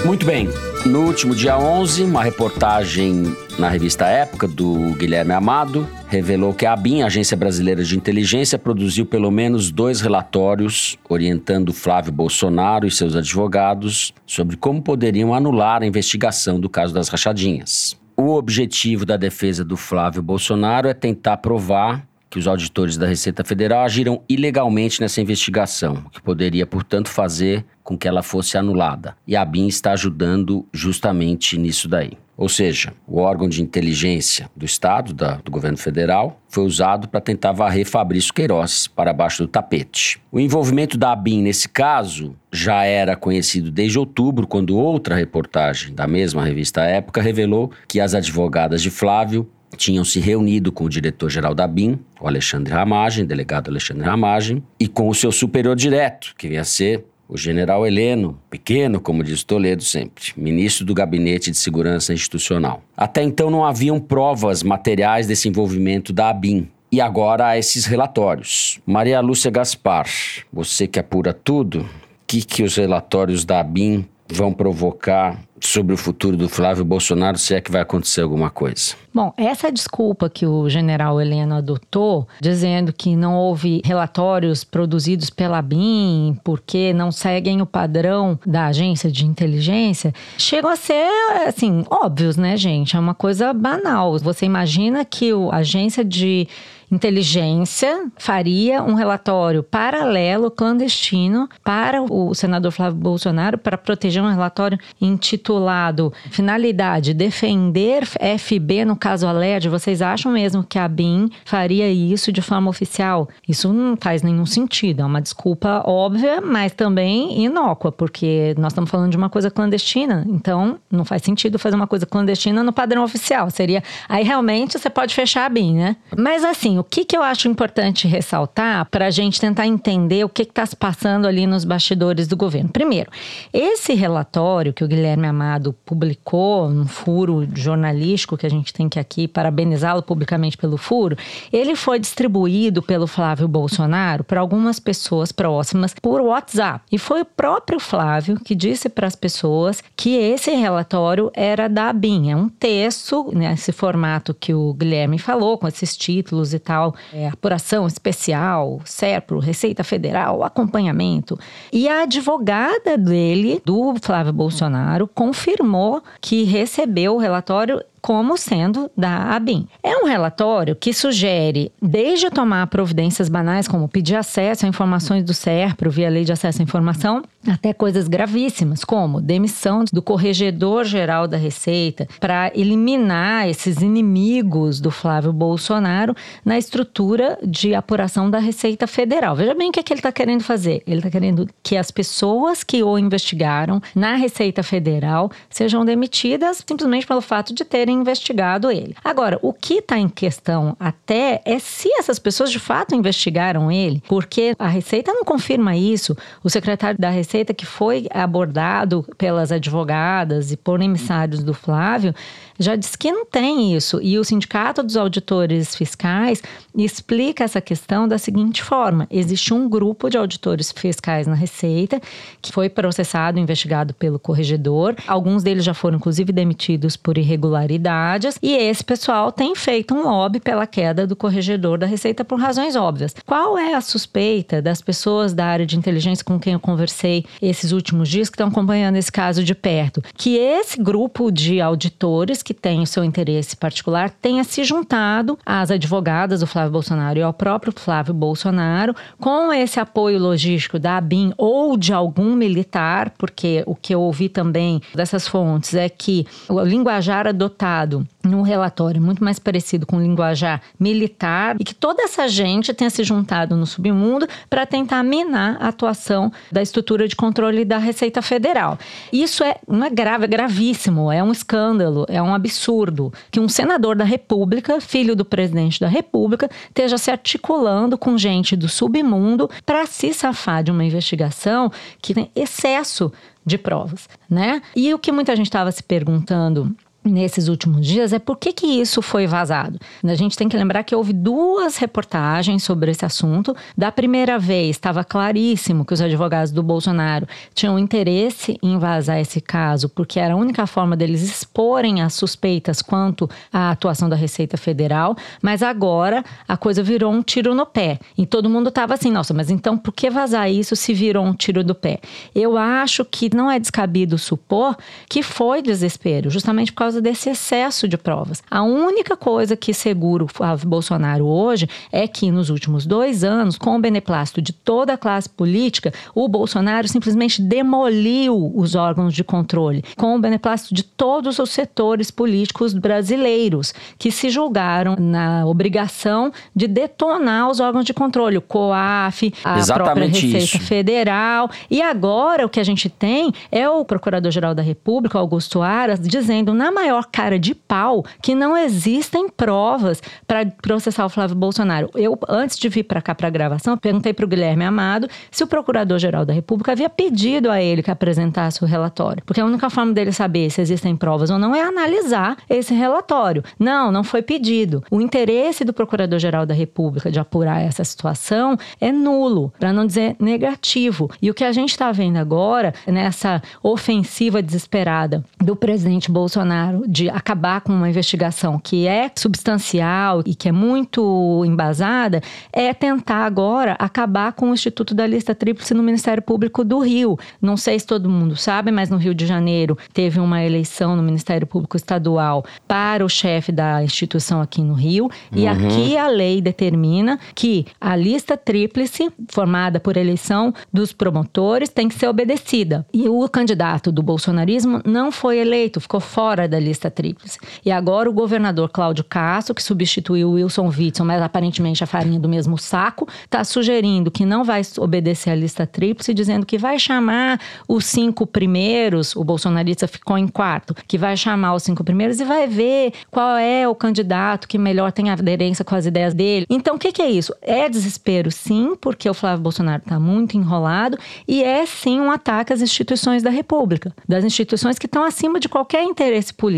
Muito bem. No último dia 11, uma reportagem na revista Época do Guilherme Amado revelou que a ABIN, Agência Brasileira de Inteligência, produziu pelo menos dois relatórios orientando Flávio Bolsonaro e seus advogados sobre como poderiam anular a investigação do caso das rachadinhas. O objetivo da defesa do Flávio Bolsonaro é tentar provar que os auditores da Receita Federal agiram ilegalmente nessa investigação, que poderia, portanto, fazer com que ela fosse anulada. E a BIM está ajudando justamente nisso daí. Ou seja, o órgão de inteligência do Estado, da, do governo federal, foi usado para tentar varrer Fabrício Queiroz para baixo do tapete. O envolvimento da ABIN nesse caso já era conhecido desde outubro, quando outra reportagem da mesma revista Época revelou que as advogadas de Flávio tinham se reunido com o diretor-geral da BIM, o Alexandre Ramagem, delegado Alexandre Ramagem, e com o seu superior direto, que vinha a ser o general Heleno, pequeno, como diz Toledo sempre, ministro do Gabinete de Segurança Institucional. Até então não haviam provas materiais desse envolvimento da ABIN. E agora há esses relatórios. Maria Lúcia Gaspar, você que apura tudo, o que, que os relatórios da ABIN vão provocar sobre o futuro do Flávio Bolsonaro, se é que vai acontecer alguma coisa. Bom, essa desculpa que o general Heleno adotou, dizendo que não houve relatórios produzidos pela BIM porque não seguem o padrão da agência de inteligência, chegam a ser, assim, óbvios, né, gente? É uma coisa banal. Você imagina que a agência de inteligência faria um relatório paralelo, clandestino, para o senador Flávio Bolsonaro, para proteger um relatório intitulado Finalidade: Defender FB no caso Aled. Vocês acham mesmo que a BIM faria isso de forma oficial? Isso não faz nenhum sentido. É uma desculpa óbvia, mas também inócua, porque nós estamos falando de uma coisa clandestina. Então, não faz sentido fazer uma coisa clandestina no padrão oficial. Seria. Aí realmente você pode fechar a BIM, né? Mas assim, o que, que eu acho importante ressaltar para a gente tentar entender o que está se passando ali nos bastidores do governo? Primeiro, esse relatório que o Guilherme Amado publicou, um furo jornalístico que a gente tem que aqui parabenizá-lo publicamente pelo furo, ele foi distribuído pelo Flávio Bolsonaro para algumas pessoas próximas por WhatsApp. E foi o próprio Flávio que disse para as pessoas que esse relatório era da ABIN. É um texto, nesse formato que o Guilherme falou, com esses títulos e tal Federal, é, apuração especial, SERPRO, Receita Federal, acompanhamento. E a advogada dele, do Flávio Bolsonaro, confirmou que recebeu o relatório como sendo da ABIN. É um relatório que sugere desde tomar providências banais, como pedir acesso a informações do SERPRO via Lei de Acesso à Informação, até coisas gravíssimas, como demissão do Corregedor-Geral da Receita para eliminar esses inimigos do Flávio Bolsonaro na estrutura de apuração da Receita Federal. Veja bem o que, é que ele está querendo fazer. Ele está querendo que as pessoas que o investigaram na Receita Federal sejam demitidas simplesmente pelo fato de terem investigado ele. Agora, o que está em questão até é se essas pessoas de fato investigaram ele, porque a Receita não confirma isso. O secretário da Receita, que foi abordado pelas advogadas e por emissários do Flávio, já disse que não tem isso. E o Sindicato dos Auditores Fiscais explica essa questão da seguinte forma: existe um grupo de auditores fiscais na Receita que foi processado, investigado pelo corregedor. Alguns deles já foram, inclusive, demitidos por irregularidades. E esse pessoal tem feito um lobby pela queda do corregedor da Receita por razões óbvias. Qual é a suspeita das pessoas da área de inteligência com quem eu conversei esses últimos dias que estão acompanhando esse caso de perto? Que esse grupo de auditores que tem o seu interesse particular tenha se juntado às advogadas do Flávio Bolsonaro e ao próprio Flávio Bolsonaro com esse apoio logístico da ABIN ou de algum militar, porque o que eu ouvi também dessas fontes é que o linguajar adotado num relatório muito mais parecido com linguajar militar e que toda essa gente tenha se juntado no submundo para tentar minar a atuação da estrutura de controle da Receita Federal. Isso é, é grave, é gravíssimo, é um escândalo, é um absurdo que um senador da República, filho do presidente da República, esteja se articulando com gente do submundo para se safar de uma investigação que tem excesso de provas, né? E o que muita gente estava se perguntando nesses últimos dias é por que, que isso foi vazado. A gente tem que lembrar que houve duas reportagens sobre esse assunto. Da primeira vez, estava claríssimo que os advogados do Bolsonaro tinham interesse em vazar esse caso, porque era a única forma deles exporem as suspeitas quanto à atuação da Receita Federal. Mas agora a coisa virou um tiro no pé. E todo mundo estava assim: nossa, mas então por que vazar isso se virou um tiro do pé? Eu acho que não é descabido supor que foi desespero, justamente por causa causa desse excesso de provas. A única coisa que segura o Bolsonaro hoje é que nos últimos dois anos, com o beneplácito de toda a classe política, o Bolsonaro simplesmente demoliu os órgãos de controle, com o beneplácito de todos os setores políticos brasileiros que se julgaram na obrigação de detonar os órgãos de controle, o COAF, a Exatamente própria Receita isso. Federal. E agora o que a gente tem é o Procurador-Geral da República, Augusto Aras, dizendo na maior cara de pau que não existem provas para processar o Flávio Bolsonaro. Eu, antes de vir para cá para a gravação, perguntei para o Guilherme Amado se o Procurador-Geral da República havia pedido a ele que apresentasse o relatório. Porque a única forma dele saber se existem provas ou não é analisar esse relatório. Não, não foi pedido. O interesse do Procurador-Geral da República de apurar essa situação é nulo, para não dizer negativo. E o que a gente está vendo agora, nessa ofensiva desesperada do presidente Bolsonaro, de acabar com uma investigação que é substancial e que é muito embasada, é tentar agora acabar com o Instituto da Lista Tríplice no Ministério Público do Rio. Não sei se todo mundo sabe, mas no Rio de Janeiro teve uma eleição no Ministério Público Estadual para o chefe da instituição aqui no Rio. E Uhum. aqui a lei determina que a lista tríplice, formada por eleição dos promotores, tem que ser obedecida. E o candidato do bolsonarismo não foi eleito, ficou fora da lista tríplice. E agora o governador Cláudio Castro, que substituiu o Wilson Witson, mas aparentemente a farinha do mesmo saco, está sugerindo que não vai obedecer à lista tríplice, dizendo que vai chamar os cinco primeiros, o bolsonarista ficou em quarto, que vai chamar os cinco primeiros e vai ver qual é o candidato que melhor tem aderência com as ideias dele. Então, o que, que é isso? É desespero, sim, porque o Flávio Bolsonaro está muito enrolado, e é sim um ataque às instituições da República, das instituições que estão acima de qualquer interesse político.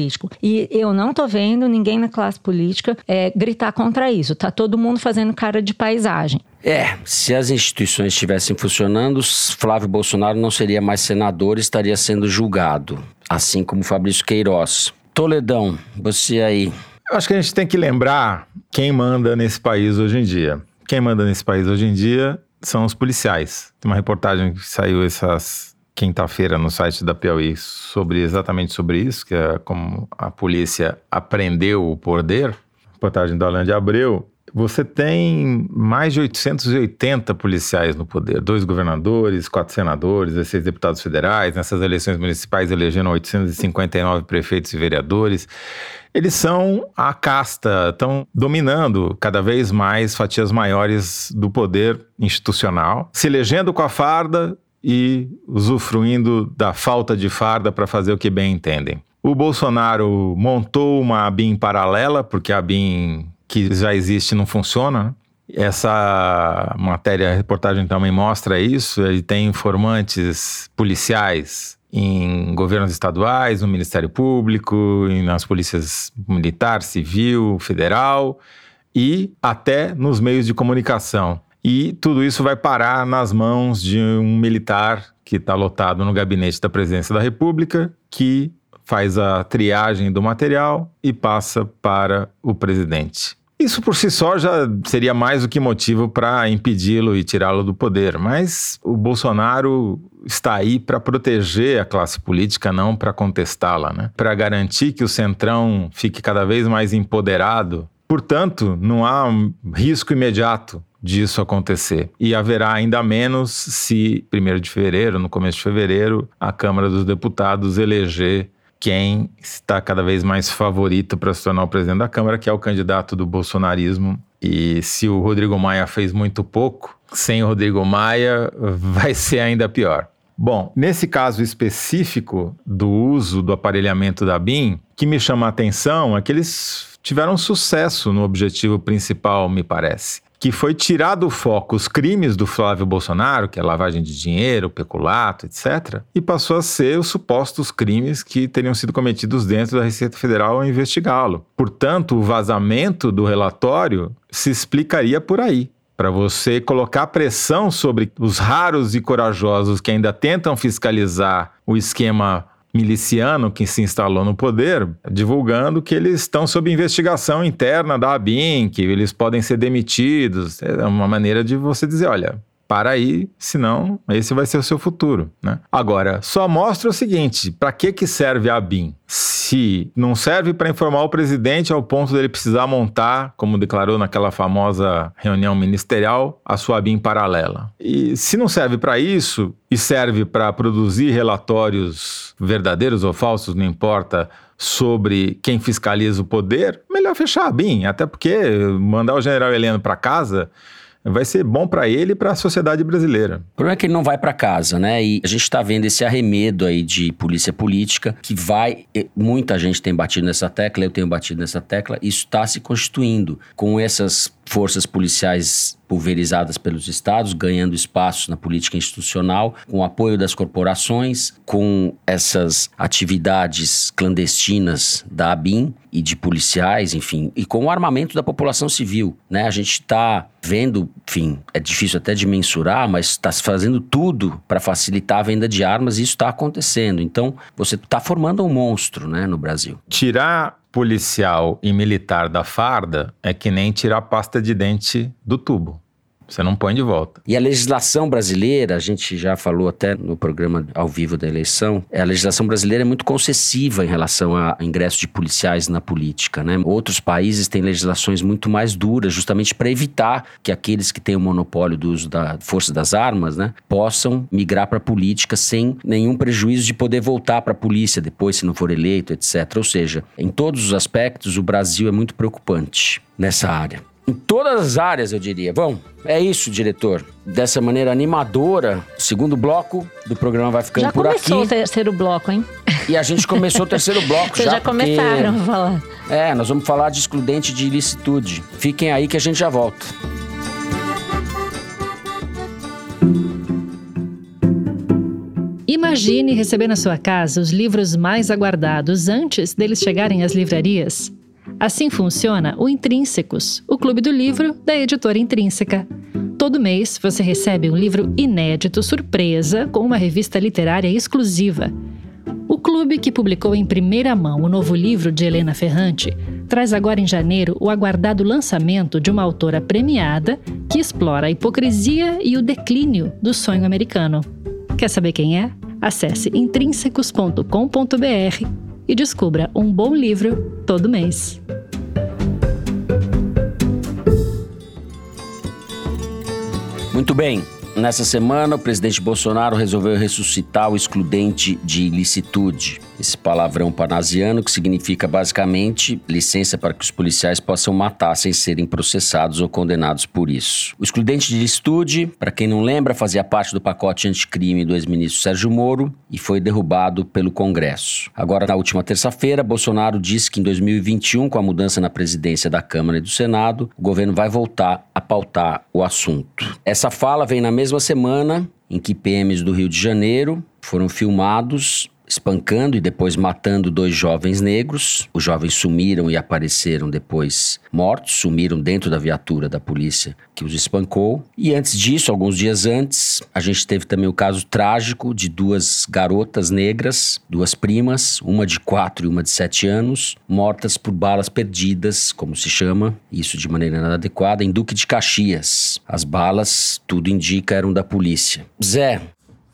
E eu não tô vendo ninguém na classe política é, gritar contra isso. Tá todo mundo fazendo cara de paisagem. É, se as instituições estivessem funcionando, Flávio Bolsonaro não seria mais senador e estaria sendo julgado, assim como Fabrício Queiroz. Toledão, você aí. Eu acho que a gente tem que lembrar quem manda nesse país hoje em dia. Quem manda nesse país hoje em dia são os policiais. Tem uma reportagem que saiu essas quinta-feira no site da Piauí sobre exatamente sobre isso, que é como a polícia aprendeu o poder. Reportagem da Holândia Abreu. Você tem mais de 880 policiais no poder, dois governadores, quatro senadores, 16 deputados federais. Nessas eleições municipais elegeram 859 prefeitos e vereadores. Eles são a casta, estão dominando cada vez mais fatias maiores do poder institucional, se elegendo com a farda e usufruindo da falta de farda para fazer o que bem entendem. O Bolsonaro montou uma BIM paralela, porque a BIM que já existe não funciona. Né? Essa matéria, a reportagem também mostra isso. Ele tem informantes policiais em governos estaduais, no Ministério Público, nas polícias militar, civil, federal e até nos meios de comunicação. E tudo isso vai parar nas mãos de um militar que está lotado no gabinete da presidência da República, que faz a triagem do material e passa para o presidente. Isso por si só já seria mais do que motivo para impedi-lo e tirá-lo do poder, mas o Bolsonaro está aí para proteger a classe política, não para contestá-la, né? Para garantir que o Centrão fique cada vez mais empoderado. Portanto, não há um risco imediato disso acontecer. E haverá ainda menos se, 1 de fevereiro, no começo de fevereiro, a Câmara dos Deputados eleger quem está cada vez mais favorito para se tornar o presidente da Câmara, que é o candidato do bolsonarismo. E se o Rodrigo Maia fez muito pouco, sem o Rodrigo Maia vai ser ainda pior. Bom, nesse caso específico do uso do aparelhamento da BIM, que me chama a atenção é que eles tiveram sucesso no objetivo principal, me parece que foi tirar do foco os crimes do Flávio Bolsonaro, que é lavagem de dinheiro, peculato, etc., e passou a ser os supostos crimes que teriam sido cometidos dentro da Receita Federal ao investigá-lo. Portanto, o vazamento do relatório se explicaria por aí para você colocar pressão sobre os raros e corajosos que ainda tentam fiscalizar o esquema miliciano que se instalou no poder, divulgando que eles estão sob investigação interna da ABIN, que eles podem ser demitidos. É uma maneira de você dizer, olha, para aí, senão esse vai ser o seu futuro, né? Agora, só mostra o seguinte, para que que serve a BIM? Se não serve para informar o presidente ao ponto dele precisar montar, como declarou naquela famosa reunião ministerial, a sua BIM paralela. E se não serve para isso e serve para produzir relatórios verdadeiros ou falsos, não importa, sobre quem fiscaliza o poder, melhor fechar a BIM, até porque mandar o general Heleno para casa vai ser bom para ele e para a sociedade brasileira. O problema é que ele não vai para casa, né? E a gente está vendo esse arremedo aí de polícia política que vai. Muita gente tem batido nessa tecla, eu tenho batido nessa tecla, isso está se constituindo com essas forças policiais pulverizadas pelos estados, ganhando espaço na política institucional, com o apoio das corporações, com essas atividades clandestinas da ABIN e de policiais, enfim, e com o armamento da população civil, né? A gente está vendo, enfim, é difícil até de mensurar, mas está se fazendo tudo para facilitar a venda de armas e isso está acontecendo. Então, você está formando um monstro, né, no Brasil. Tirar policial e militar da farda é que nem tirar pasta de dente do tubo. Você não põe de volta. E a legislação brasileira, a gente já falou até no programa ao vivo da eleição, a legislação brasileira é muito concessiva em relação a ingresso de policiais na política, né? Outros países têm legislações muito mais duras, justamente para evitar que aqueles que têm o monopólio do uso da força das armas, né, possam migrar para a política sem nenhum prejuízo de poder voltar para a polícia depois, se não for eleito, etc. Ou seja, em todos os aspectos, o Brasil é muito preocupante nessa área em todas as áreas, eu diria. Bom, é isso, diretor. Dessa maneira animadora, o segundo bloco do programa vai ficando já por aqui. Já começou o terceiro bloco, hein? E a gente começou o terceiro bloco Vocês já. já começaram porque... a falar. É, nós vamos falar de excludente de ilicitude. Fiquem aí que a gente já volta. Imagine receber na sua casa os livros mais aguardados antes deles chegarem às livrarias. Assim funciona o Intrínsecos, o clube do livro da editora Intrínseca. Todo mês você recebe um livro inédito surpresa com uma revista literária exclusiva. O clube, que publicou em primeira mão o novo livro de Helena Ferrante, traz agora em janeiro o aguardado lançamento de uma autora premiada que explora a hipocrisia e o declínio do sonho americano. Quer saber quem é? Acesse intrínsecos.com.br e descubra um bom livro todo mês. Muito bem. Nessa semana, o presidente Bolsonaro resolveu ressuscitar o excludente de ilicitude esse palavrão panasiano que significa basicamente licença para que os policiais possam matar sem serem processados ou condenados por isso. O excludente de estude, para quem não lembra, fazia parte do pacote anticrime do ex-ministro Sérgio Moro e foi derrubado pelo Congresso. Agora, na última terça-feira, Bolsonaro disse que em 2021, com a mudança na presidência da Câmara e do Senado, o governo vai voltar a pautar o assunto. Essa fala vem na mesma semana em que PMs do Rio de Janeiro foram filmados espancando e depois matando dois jovens negros. Os jovens sumiram e apareceram depois mortos, sumiram dentro da viatura da polícia que os espancou. E antes disso, alguns dias antes, a gente teve também o caso trágico de duas garotas negras, duas primas, uma de quatro e uma de sete anos, mortas por balas perdidas, como se chama, isso de maneira nada adequada, em Duque de Caxias. As balas, tudo indica, eram da polícia. Zé,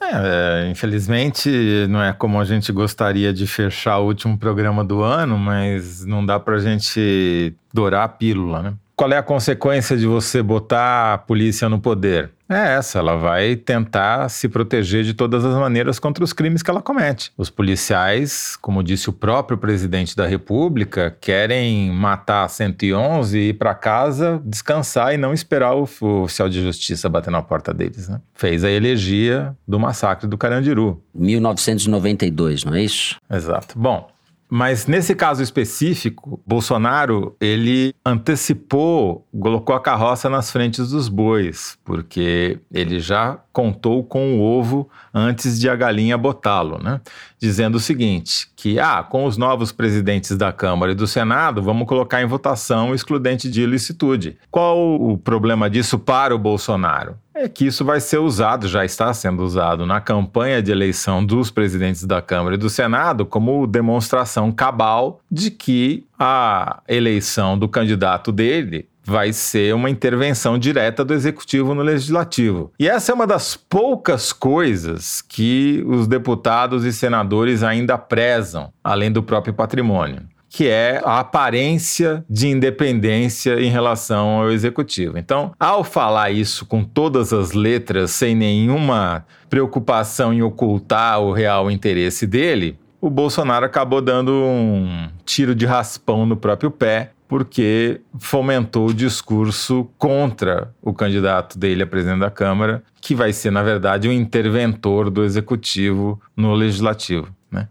é, é, infelizmente não é como a gente gostaria de fechar o último programa do ano, mas não dá pra gente dourar a pílula, né? Qual é a consequência de você botar a polícia no poder? É essa, ela vai tentar se proteger de todas as maneiras contra os crimes que ela comete. Os policiais, como disse o próprio presidente da República, querem matar 111 e ir para casa descansar e não esperar o, oficial de justiça bater na porta deles. Né? Fez a elegia do massacre do Carandiru. 1992, não é isso? Exato. Bom, mas nesse caso específico, Bolsonaro, ele antecipou, colocou a carroça nas frentes dos bois, porque ele já contou com o ovo antes de a galinha botá-lo, né? Dizendo o seguinte, que ah, com os novos presidentes da Câmara e do Senado, vamos colocar em votação o excludente de ilicitude. Qual o problema disso para o Bolsonaro? É que isso vai ser usado, já está sendo usado na campanha de eleição dos presidentes da Câmara e do Senado como demonstração cabal de que a eleição do candidato dele vai ser uma intervenção direta do executivo no legislativo. E essa é uma das poucas coisas que os deputados e senadores ainda prezam, além do próprio patrimônio que é a aparência de independência em relação ao executivo. Então, ao falar isso com todas as letras, sem nenhuma preocupação em ocultar o real interesse dele, o Bolsonaro acabou dando um tiro de raspão no próprio pé, porque fomentou o discurso contra o candidato dele a presidente da Câmara, que vai ser, na verdade, o um interventor do executivo no legislativo. Né?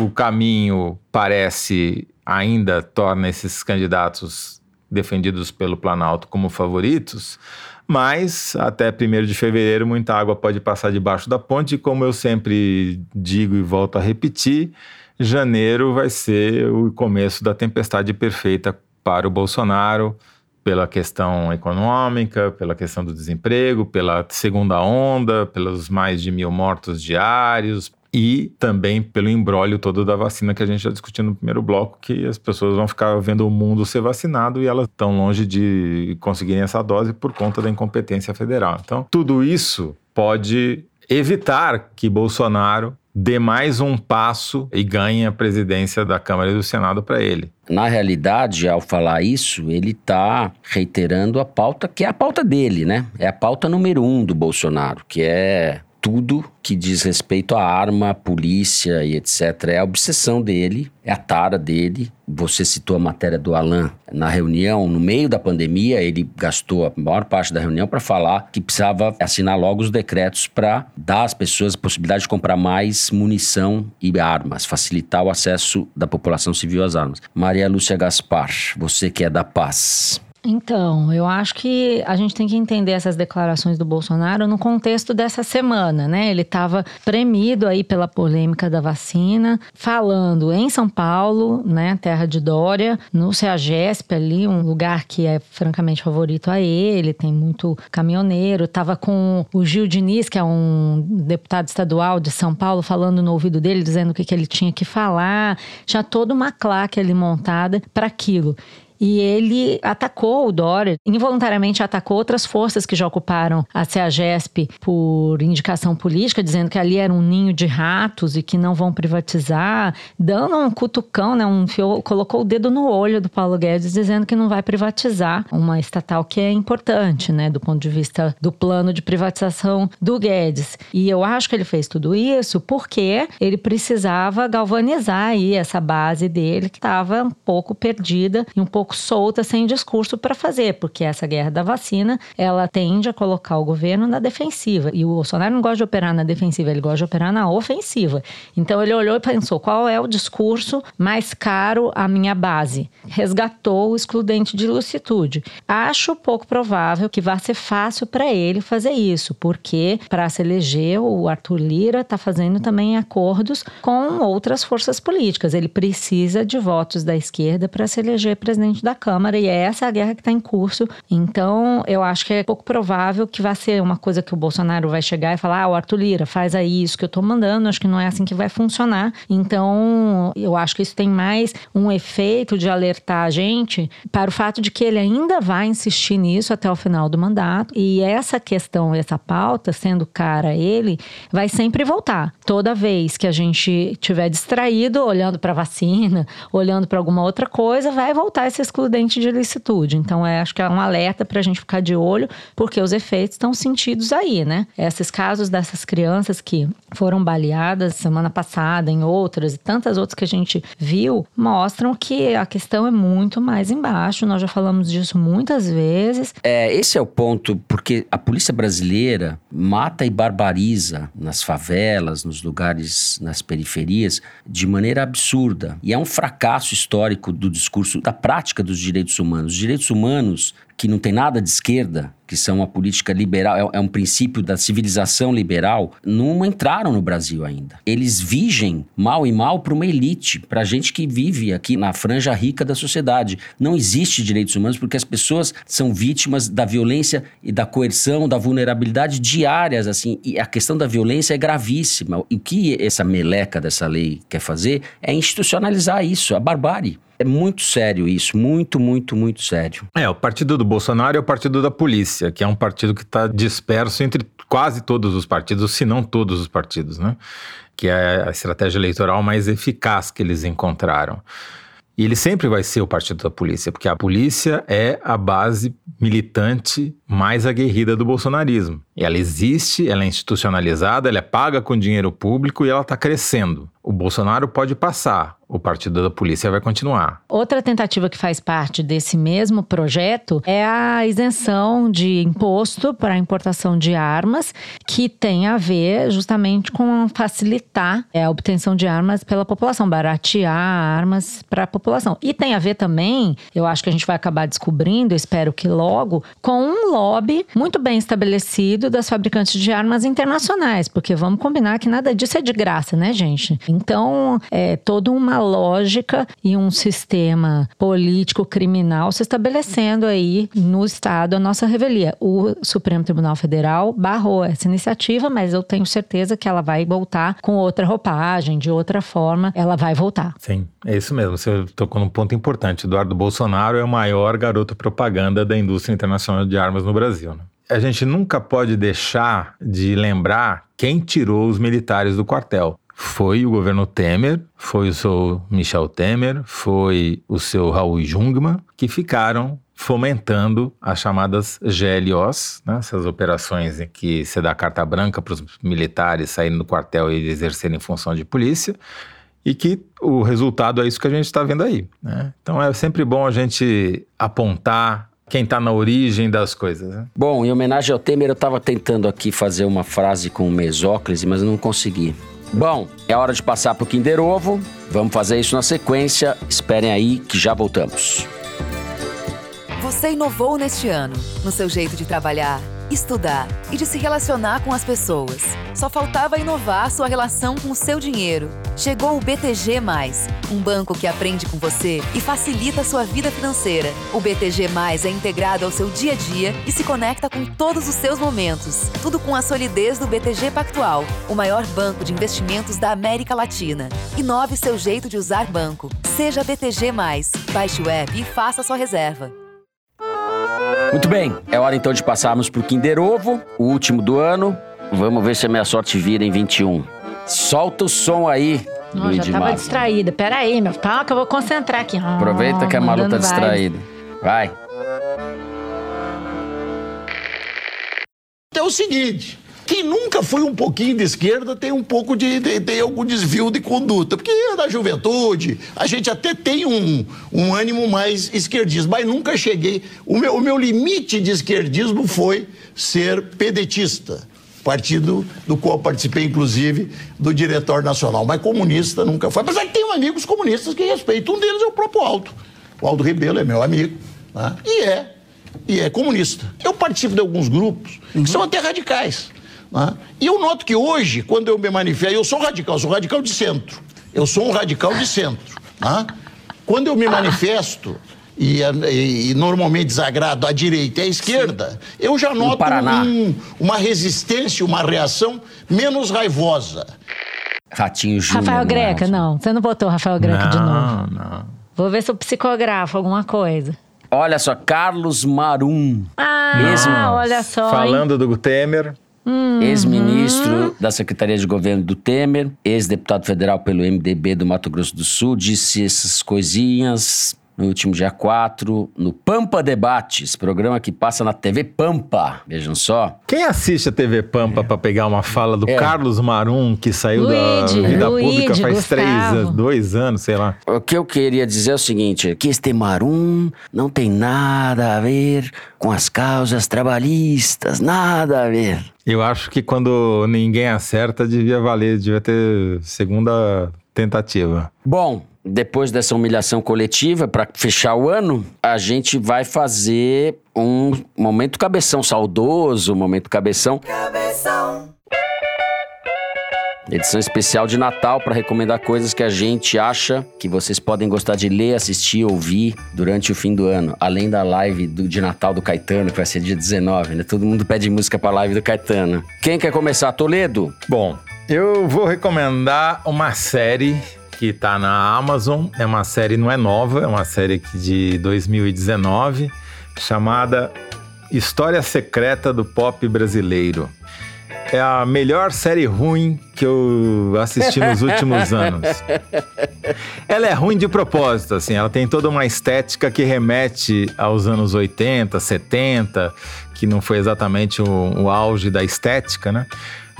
O caminho parece ainda torna esses candidatos defendidos pelo Planalto como favoritos, mas até 1 de fevereiro muita água pode passar debaixo da ponte, e como eu sempre digo e volto a repetir, janeiro vai ser o começo da tempestade perfeita para o Bolsonaro, pela questão econômica, pela questão do desemprego, pela segunda onda, pelos mais de mil mortos diários, e também pelo embrólio todo da vacina que a gente já discutiu no primeiro bloco, que as pessoas vão ficar vendo o mundo ser vacinado e elas estão longe de conseguirem essa dose por conta da incompetência federal. Então, tudo isso pode evitar que Bolsonaro dê mais um passo e ganhe a presidência da Câmara e do Senado para ele. Na realidade, ao falar isso, ele está reiterando a pauta que é a pauta dele, né? É a pauta número um do Bolsonaro, que é tudo que diz respeito à arma, polícia e etc. É a obsessão dele, é a tara dele. Você citou a matéria do Alan na reunião, no meio da pandemia, ele gastou a maior parte da reunião para falar que precisava assinar logo os decretos para dar às pessoas a possibilidade de comprar mais munição e armas, facilitar o acesso da população civil às armas. Maria Lúcia Gaspar, você que é da paz. Então, eu acho que a gente tem que entender essas declarações do Bolsonaro no contexto dessa semana, né? Ele estava premido aí pela polêmica da vacina, falando em São Paulo, né, terra de Dória, no CEAGESP ali, um lugar que é francamente favorito a ele, tem muito caminhoneiro, estava com o Gil Diniz, que é um deputado estadual de São Paulo, falando no ouvido dele, dizendo o que, que ele tinha que falar, já toda uma claque ali montada para aquilo. E ele atacou o Dória, involuntariamente atacou outras forças que já ocuparam a CEAGESP por indicação política, dizendo que ali era um ninho de ratos e que não vão privatizar, dando um cutucão, né, um fio, colocou o dedo no olho do Paulo Guedes, dizendo que não vai privatizar uma estatal que é importante, né, do ponto de vista do plano de privatização do Guedes. E eu acho que ele fez tudo isso porque ele precisava galvanizar aí essa base dele que estava um pouco perdida e um pouco solta, sem discurso para fazer, porque essa guerra da vacina, ela tende a colocar o governo na defensiva. E o Bolsonaro não gosta de operar na defensiva, ele gosta de operar na ofensiva. Então ele olhou e pensou: qual é o discurso mais caro à minha base? Resgatou o excludente de ilicitude. Acho pouco provável que vá ser fácil para ele fazer isso, porque para se eleger, o Arthur Lira está fazendo também acordos com outras forças políticas. Ele precisa de votos da esquerda para se eleger presidente da Câmara e é essa a guerra que está em curso. Então, eu acho que é pouco provável que vá ser uma coisa que o Bolsonaro vai chegar e falar: ah, o Arthur Lira, faz aí isso que eu estou mandando. Acho que não é assim que vai funcionar. Então, eu acho que isso tem mais um efeito de alertar a gente para o fato de que ele ainda vai insistir nisso até o final do mandato. E essa questão, essa pauta, sendo cara ele, vai sempre voltar. Toda vez que a gente tiver distraído, olhando para vacina, olhando para alguma outra coisa, vai voltar esse excludente de ilicitude. Então, é, acho que é um alerta para a gente ficar de olho, porque os efeitos estão sentidos aí, né? Esses casos dessas crianças que foram baleadas semana passada, em outras e tantas outras que a gente viu, mostram que a questão é muito mais embaixo. Nós já falamos disso muitas vezes. É, esse é o ponto, porque a polícia brasileira mata e barbariza nas favelas, nos lugares, nas periferias, de maneira absurda. E é um fracasso histórico do discurso, da prática dos direitos humanos. Os direitos humanos que não tem nada de esquerda, que são uma política liberal, é, é, um princípio da civilização liberal, não entraram no Brasil ainda. Eles vigem mal e mal para uma elite, para gente que vive aqui na franja rica da sociedade. Não existe direitos humanos porque as pessoas são vítimas da violência e da coerção, da vulnerabilidade diárias, assim. E a questão da violência é gravíssima. E o que essa meleca dessa lei quer fazer é institucionalizar isso, a barbárie. É muito sério isso, muito, muito, muito sério. É, o partido do Bolsonaro é o partido da polícia, que é um partido que está disperso entre quase todos os partidos, se não todos os partidos, né? Que é a estratégia eleitoral mais eficaz que eles encontraram. E ele sempre vai ser o partido da polícia, porque a polícia é a base militante mais aguerrida do bolsonarismo. Ela existe, ela é institucionalizada, ela é paga com dinheiro público e ela está crescendo. O Bolsonaro pode passar, o partido da polícia vai continuar. Outra tentativa que faz parte desse mesmo projeto é a isenção de imposto para a importação de armas, que tem a ver justamente com facilitar é, a obtenção de armas pela população, baratear armas para a população. E tem a ver também, eu acho que a gente vai acabar descobrindo, espero que logo, com um lobby muito bem estabelecido das fabricantes de armas internacionais, porque vamos combinar que nada disso é de graça, né, gente? Então, é toda uma lógica e um sistema político criminal se estabelecendo aí no Estado a nossa revelia. O Supremo Tribunal Federal barrou essa iniciativa, mas eu tenho certeza que ela vai voltar com outra roupagem, de outra forma, ela vai voltar. Sim, é isso mesmo. Você tocou num ponto importante. Eduardo Bolsonaro é o maior garoto propaganda da indústria internacional de armas no Brasil. Né? A gente nunca pode deixar de lembrar quem tirou os militares do quartel. Foi o governo Temer, foi o seu Michel Temer, foi o seu Raul Jungmann, que ficaram fomentando as chamadas GLOs, né? essas operações em que você dá carta branca para os militares saírem do quartel e exercerem função de polícia, e que o resultado é isso que a gente está vendo aí. Né? Então é sempre bom a gente apontar quem está na origem das coisas. Né? Bom, em homenagem ao Temer, eu estava tentando aqui fazer uma frase com o Mesóclise, mas não consegui. Bom, é hora de passar para o Kinder Ovo. Vamos fazer isso na sequência. Esperem aí que já voltamos. Você inovou neste ano, no seu jeito de trabalhar estudar e de se relacionar com as pessoas. Só faltava inovar sua relação com o seu dinheiro. Chegou o BTG, um banco que aprende com você e facilita a sua vida financeira. O BTG é integrado ao seu dia a dia e se conecta com todos os seus momentos. Tudo com a solidez do BTG Pactual, o maior banco de investimentos da América Latina. Inove seu jeito de usar banco. Seja BTG. Baixe o app e faça sua reserva. Muito bem, é hora então de passarmos pro Kinder Ovo, o último do ano. Vamos ver se a minha sorte vira em 21. Solta o som aí, Não, Luiz já de tava Massa. distraída. Pera aí, meu. Calma que eu vou concentrar aqui. Aproveita Ah, que a Malu tá mandando vibes. distraída. Vai. É o seguinte. Quem nunca foi um pouquinho de esquerda tem um pouco de. tem, tem algum desvio de conduta. Porque na juventude a gente até tem um, um ânimo mais esquerdista, mas nunca cheguei. O meu, o meu limite de esquerdismo foi ser pedetista. Partido do qual participei, inclusive, do diretório nacional. Mas comunista nunca foi. Apesar que tenho amigos comunistas que respeito. Um deles é o próprio Aldo. O Aldo Rebelo é meu amigo. né? E é e é comunista. Eu participo de alguns grupos que são até radicais. Né? E eu noto que hoje, quando eu me manifesto, eu sou radical, eu sou radical de centro. Eu sou um radical de centro. né? Quando eu me manifesto e, e- e normalmente desagrado à direita e à esquerda, eu já noto um- uma resistência, uma reação menos raivosa. Ratinho Júnior. Rafael no Greca, não. Você não botou o Rafael Greca de novo. Não, não. Vou ver se eu psicografo alguma coisa. Olha só, Carlos Marum, Ah, Mesmo. olha só. hein? Falando do Temer, Uhum. ex-ministro da Secretaria de Governo do Temer, ex-deputado federal pelo MDB do Mato Grosso do Sul, disse essas coisinhas no último dia 4, no Pampa Debates, programa que passa na TV Pampa. Vejam só. quem assiste a TV Pampa pra pegar uma fala do É. Carlos Marum, que saiu Luigi, da vida Luigi, pública faz três, Gustavo. anos, dois anos, sei lá. O que eu queria dizer é o seguinte: que este Marum não tem nada a ver com as causas trabalhistas, nada a ver. Eu acho que quando ninguém acerta, devia valer, devia ter segunda tentativa. Bom, depois dessa humilhação coletiva, para fechar o ano, a gente vai fazer um momento cabeção saudoso, momento cabeção. Edição especial de Natal para recomendar coisas que a gente acha que vocês podem gostar de ler, assistir, ouvir durante o fim do ano. Além da live do- de Natal do Caetano, que vai ser dia 19, né? Todo mundo pede música pra live do Caetano. Quem quer começar? Toledo? Bom, eu vou recomendar uma série que tá na Amazon. É uma série, não é nova, é uma série de 2019, chamada História Secreta do Pop Brasileiro. É a melhor série ruim que eu assisti nos últimos anos. Ela é ruim de propósito, assim, ela tem toda uma estética que remete aos anos 80, 70, que não foi exatamente o, o auge da estética, né?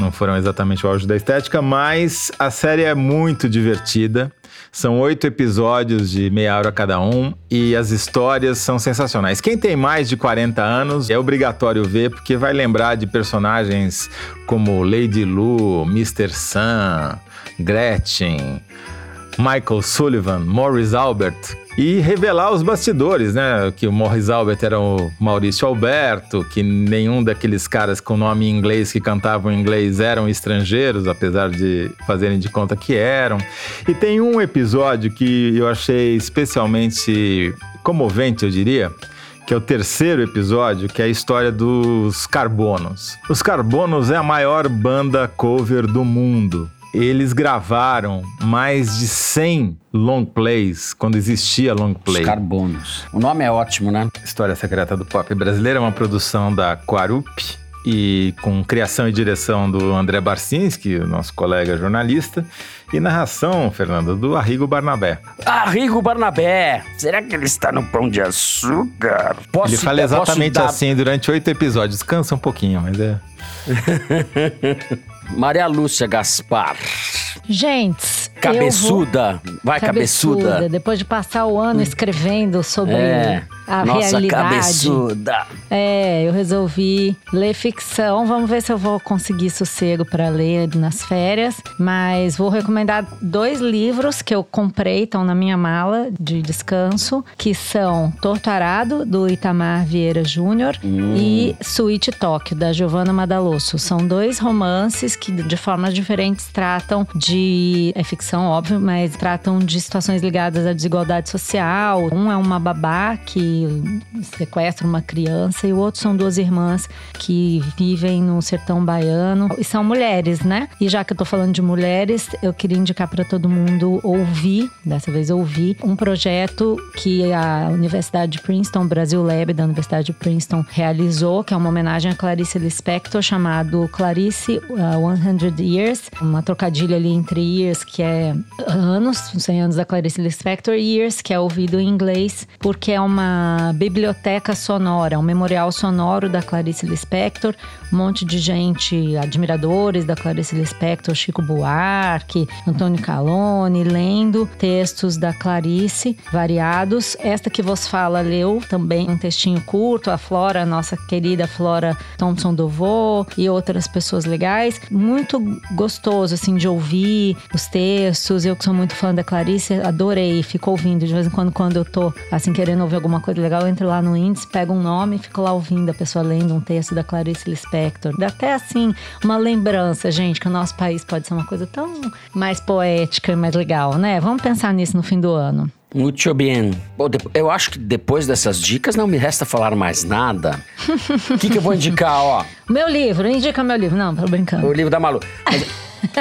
Não foram exatamente o auge da estética, mas a série é muito divertida. São oito episódios de meia hora cada um e as histórias são sensacionais. Quem tem mais de 40 anos é obrigatório ver, porque vai lembrar de personagens como Lady Lu, Mr. Sun, Gretchen, Michael Sullivan, Morris Albert e revelar os bastidores, né? Que o Morris Albert era o Maurício Alberto, que nenhum daqueles caras com nome em inglês que cantavam em inglês eram estrangeiros, apesar de fazerem de conta que eram. E tem um episódio que eu achei especialmente comovente, eu diria, que é o terceiro episódio, que é a história dos Carbonos. Os Carbonos é a maior banda cover do mundo. Eles gravaram mais de 100 long plays quando existia long Os play. carbonos. O nome é ótimo, né? História Secreta do Pop Brasileiro é uma produção da Quarup e com criação e direção do André Barcinski, nosso colega jornalista, e narração, Fernando, do Arrigo Barnabé. Arrigo Barnabé. Será que ele está no pão de açúcar? Posso, Ele fala exatamente dar- assim durante oito episódios. Cansa um pouquinho, mas é. Maria Lúcia Gaspar. Gente, Cabeçuda. Vai, cabeçuda. Depois de passar o ano escrevendo sobre É. a Nossa, realidade. cabeçuda. É, eu resolvi ler ficção. Vamos ver se eu vou conseguir sossego para ler nas férias. Mas vou recomendar dois livros que eu comprei, estão na minha mala de descanso, que são Torturado, do Itamar Vieira Júnior, e Suíte Tóquio, da Giovanna Madalosso. São dois romances que, de formas diferentes, tratam de. É ficção, óbvio, mas tratam de situações ligadas à desigualdade social. Um é uma babá que sequestra uma criança e o outro são duas irmãs que vivem no sertão baiano e são mulheres, né? E já que eu tô falando de mulheres, eu queria indicar para todo mundo ouvir, dessa vez ouvir, um projeto que a Universidade de Princeton, Brasil Lab da Universidade de Princeton realizou, que é uma homenagem a Clarice Lispector, chamado Clarice uh, 100 Years, uma trocadilha ali entre years, que é anos, os 100 anos da Clarice Lispector, e years, que é ouvido em inglês, porque é uma biblioteca sonora, um memorial sonoro da Clarice Lispector, um monte de gente, admiradores da Clarice Lispector, Chico Buarque, Antônio Calone, lendo textos da Clarice, variados. Esta que vos fala leu também um textinho curto, a Flora, nossa querida Flora Thompson Dovô e outras pessoas legais. Muito gostoso, assim, de ouvir os textos. Eu que sou muito fã da Clarice, adorei, fico ouvindo. De vez em quando, quando eu tô, assim, querendo ouvir alguma coisa legal, eu entro lá no índice, pego um nome e fico lá ouvindo a pessoa lendo um texto da Clarice Lispector. Dá até, assim, uma lembrança, gente, que o nosso país pode ser uma coisa tão mais poética e mais legal, né? Vamos pensar nisso no fim do ano. Muito bem. Bom, eu acho que depois dessas dicas não me resta falar mais nada. O que, que eu vou indicar, ó? Meu livro, indica meu livro. Não, tô brincando. O livro da Malu. Mas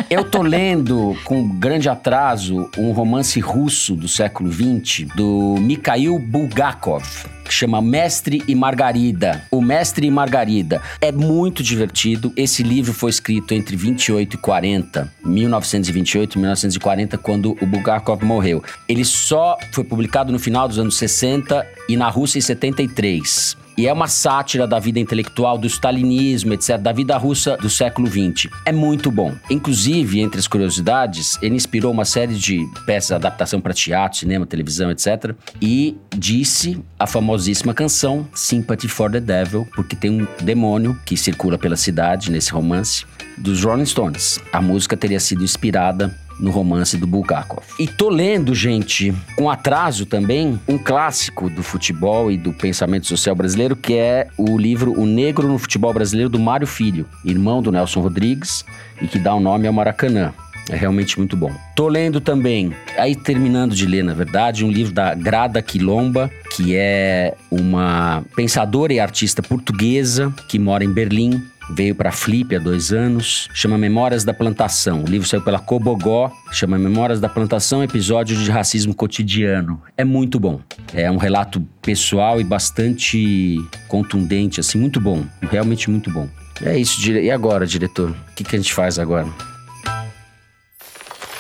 Eu tô lendo com grande atraso um romance russo do século XX do Mikhail Bulgakov, que chama Mestre e Margarida. O Mestre e Margarida é muito divertido. Esse livro foi escrito entre 28 e 40, 1928 e 1940, quando o Bulgakov morreu. Ele só foi publicado no final dos anos 60 e na Rússia em 73. E é uma sátira da vida intelectual, do stalinismo, etc., da vida russa do século XX. É muito bom. Inclusive, entre as curiosidades, ele inspirou uma série de peças de adaptação para teatro, cinema, televisão, etc. E disse a famosíssima canção Sympathy for the Devil, porque tem um demônio que circula pela cidade nesse romance, dos Rolling Stones. A música teria sido inspirada no romance do Bulgakov. E tô lendo, gente, com atraso também, um clássico do futebol e do pensamento social brasileiro, que é o livro O Negro no Futebol Brasileiro, do Mário Filho, irmão do Nelson Rodrigues, e que dá o nome ao Maracanã. É realmente muito bom. Tô lendo também, aí terminando de ler, na verdade, um livro da Grada Quilomba, que é uma pensadora e artista portuguesa que mora em Berlim, Veio para Flip há dois anos, chama Memórias da Plantação. O livro saiu pela Cobogó, chama Memórias da Plantação, episódios de racismo cotidiano. É muito bom. É um relato pessoal e bastante contundente, assim, muito bom. Realmente muito bom. É isso, dire... e agora, diretor? O que, que a gente faz agora?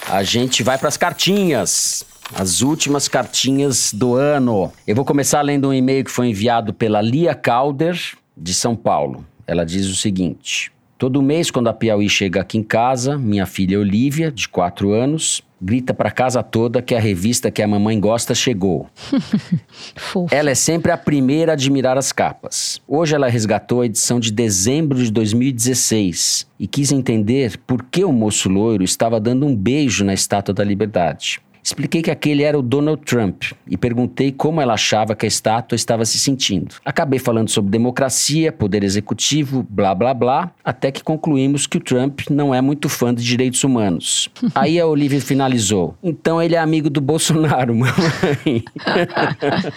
A gente vai para as cartinhas. As últimas cartinhas do ano. Eu vou começar lendo um e-mail que foi enviado pela Lia Calder, de São Paulo. Ela diz o seguinte: Todo mês, quando a Piauí chega aqui em casa, minha filha Olivia, de 4 anos, grita para casa toda que a revista que a mamãe gosta chegou. Ela é sempre a primeira a admirar as capas. Hoje ela resgatou a edição de dezembro de 2016 e quis entender por que o moço loiro estava dando um beijo na Estátua da Liberdade. Expliquei que aquele era o Donald Trump e perguntei como ela achava que a estátua estava se sentindo. Acabei falando sobre democracia, poder executivo, blá blá blá, até que concluímos que o Trump não é muito fã de direitos humanos. Aí a Olivia finalizou: Então ele é amigo do Bolsonaro, mamãe.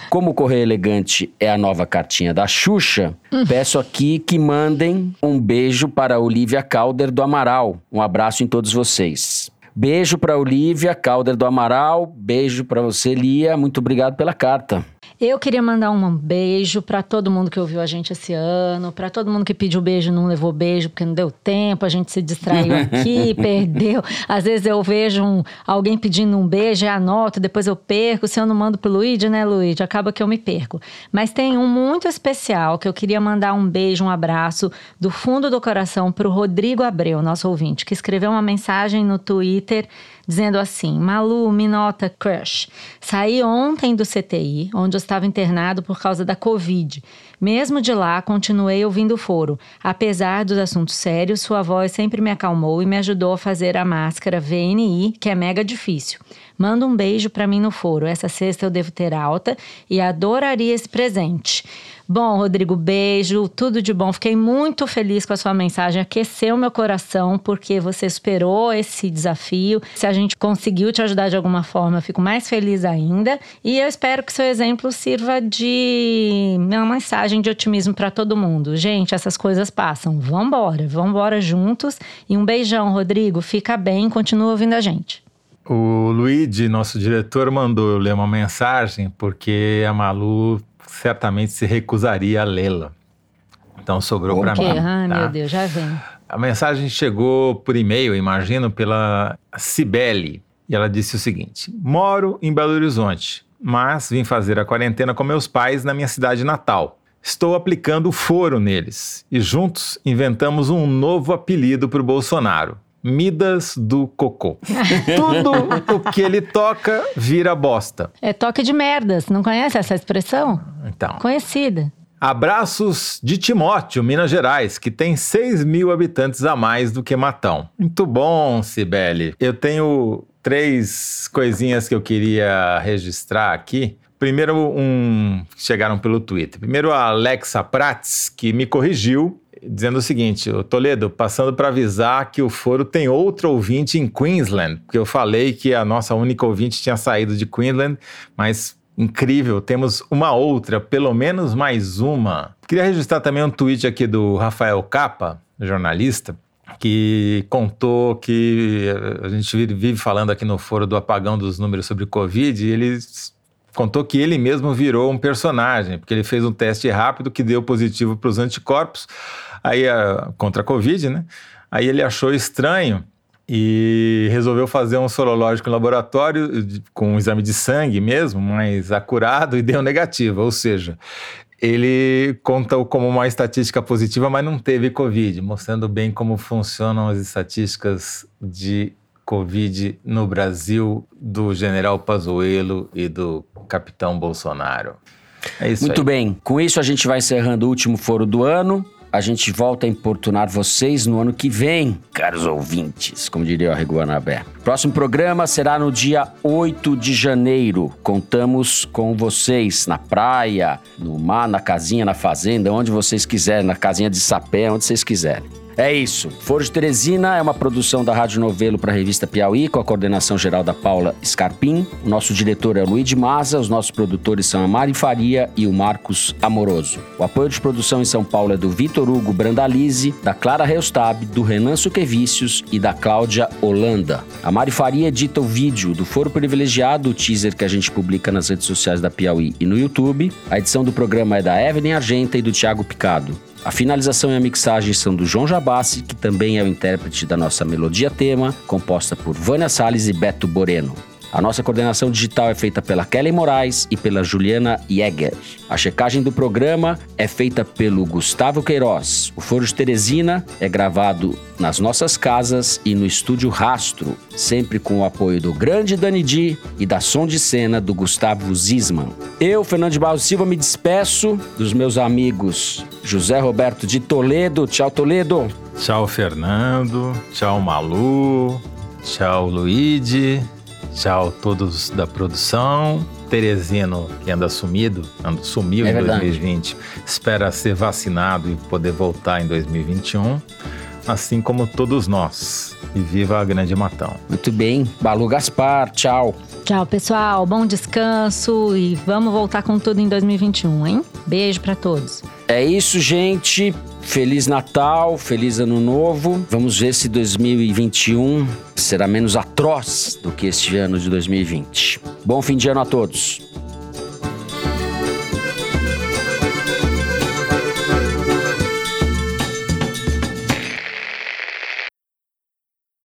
Como o Correio Elegante é a nova cartinha da Xuxa, peço aqui que mandem um beijo para a Olivia Calder do Amaral. Um abraço em todos vocês. Beijo para Olivia Calder do Amaral. Beijo para você, Lia. Muito obrigado pela carta. Eu queria mandar um beijo para todo mundo que ouviu a gente esse ano, para todo mundo que pediu beijo e não levou beijo porque não deu tempo, a gente se distraiu aqui, perdeu. Às vezes eu vejo um, alguém pedindo um beijo, eu anoto, depois eu perco. Se eu não mando pro Luigi, né, Luigi? Acaba que eu me perco. Mas tem um muito especial que eu queria mandar um beijo, um abraço do fundo do coração pro Rodrigo Abreu, nosso ouvinte, que escreveu uma mensagem no Twitter dizendo assim: Malu, Minota, Crush. Saí ontem do CTI, onde eu estava internado por causa da Covid. Mesmo de lá, continuei ouvindo o foro. Apesar dos assuntos sérios, sua voz sempre me acalmou e me ajudou a fazer a máscara VNI, que é mega difícil. Manda um beijo para mim no foro. Essa sexta eu devo ter alta e adoraria esse presente. Bom, Rodrigo, beijo, tudo de bom. Fiquei muito feliz com a sua mensagem, aqueceu meu coração, porque você superou esse desafio. Se a gente conseguiu te ajudar de alguma forma, eu fico mais feliz ainda. E eu espero que seu exemplo sirva de uma mensagem de otimismo para todo mundo. Gente, essas coisas passam. Vambora, vambora juntos. E um beijão, Rodrigo. Fica bem, continua ouvindo a gente. O Luigi, nosso diretor, mandou eu ler uma mensagem porque a Malu certamente se recusaria a lê-la. Então sobrou para mim. Ai, tá? meu Deus, já vem. A mensagem chegou por e-mail, imagino, pela Cibele. E ela disse o seguinte: Moro em Belo Horizonte, mas vim fazer a quarentena com meus pais na minha cidade natal. Estou aplicando foro neles e juntos inventamos um novo apelido para o Bolsonaro. Midas do Cocô. Tudo o que ele toca vira bosta. É toque de merdas, não conhece essa expressão? Então. Conhecida. Abraços de Timóteo, Minas Gerais, que tem 6 mil habitantes a mais do que Matão. Muito bom, Cibele. Eu tenho três coisinhas que eu queria registrar aqui. Primeiro, um chegaram pelo Twitter. Primeiro, a Alexa Prats, que me corrigiu dizendo o seguinte: o Toledo, passando para avisar que o foro tem outro ouvinte em Queensland, porque eu falei que a nossa única ouvinte tinha saído de Queensland, mas incrível, temos uma outra, pelo menos mais uma. Queria registrar também um tweet aqui do Rafael Capa, jornalista, que contou que a gente vive falando aqui no foro do apagão dos números sobre Covid, e ele contou que ele mesmo virou um personagem, porque ele fez um teste rápido que deu positivo para os anticorpos, aí a, contra a Covid, né? Aí ele achou estranho e resolveu fazer um sorológico em laboratório com um exame de sangue mesmo, mais acurado e deu negativo, ou seja, ele conta como uma estatística positiva, mas não teve Covid, mostrando bem como funcionam as estatísticas de Covid no Brasil do general Pazuello e do capitão Bolsonaro. É isso Muito aí. bem, com isso a gente vai encerrando o último foro do ano. A gente volta a importunar vocês no ano que vem, caros ouvintes, como diria o Guanabé. Próximo programa será no dia 8 de janeiro. Contamos com vocês na praia, no mar, na casinha, na fazenda, onde vocês quiserem, na casinha de sapé, onde vocês quiserem. É isso. Foro de Teresina é uma produção da Rádio Novelo para a revista Piauí, com a coordenação geral da Paula Scarpim. O nosso diretor é o Luiz de Maza, os nossos produtores são a Mari Faria e o Marcos Amoroso. O apoio de produção em São Paulo é do Vitor Hugo Brandalize, da Clara Reustab, do Renan Suquevicius e da Cláudia Holanda. A Mari Faria edita o vídeo do Foro Privilegiado, o teaser que a gente publica nas redes sociais da Piauí e no YouTube. A edição do programa é da Evelyn Argenta e do Thiago Picado. A finalização e a mixagem são do João Jabassi, que também é o intérprete da nossa melodia tema, composta por Vânia Salles e Beto Boreno. A nossa coordenação digital é feita pela Kelly Moraes e pela Juliana Jäger. A checagem do programa é feita pelo Gustavo Queiroz. O Foro de Teresina é gravado nas nossas casas e no estúdio Rastro, sempre com o apoio do grande Dani Di e da som de cena do Gustavo Zisman. Eu, Fernando de Barros Silva, me despeço dos meus amigos José Roberto de Toledo. Tchau, Toledo. Tchau, Fernando. Tchau, Malu. Tchau, Luigi. Tchau, todos da produção. Teresino, que anda sumido, anda, sumiu É em verdade. 2020, espera ser vacinado e poder voltar em 2021, assim como todos nós. E viva a Grande Matão. Muito bem. Balu Gaspar, tchau. Tchau, pessoal. Bom descanso e vamos voltar com tudo em 2021, hein? Beijo pra todos. É isso, gente. Feliz Natal, feliz Ano Novo. Vamos ver se 2021 será menos atroz do que este ano de 2020. Bom fim de ano a todos.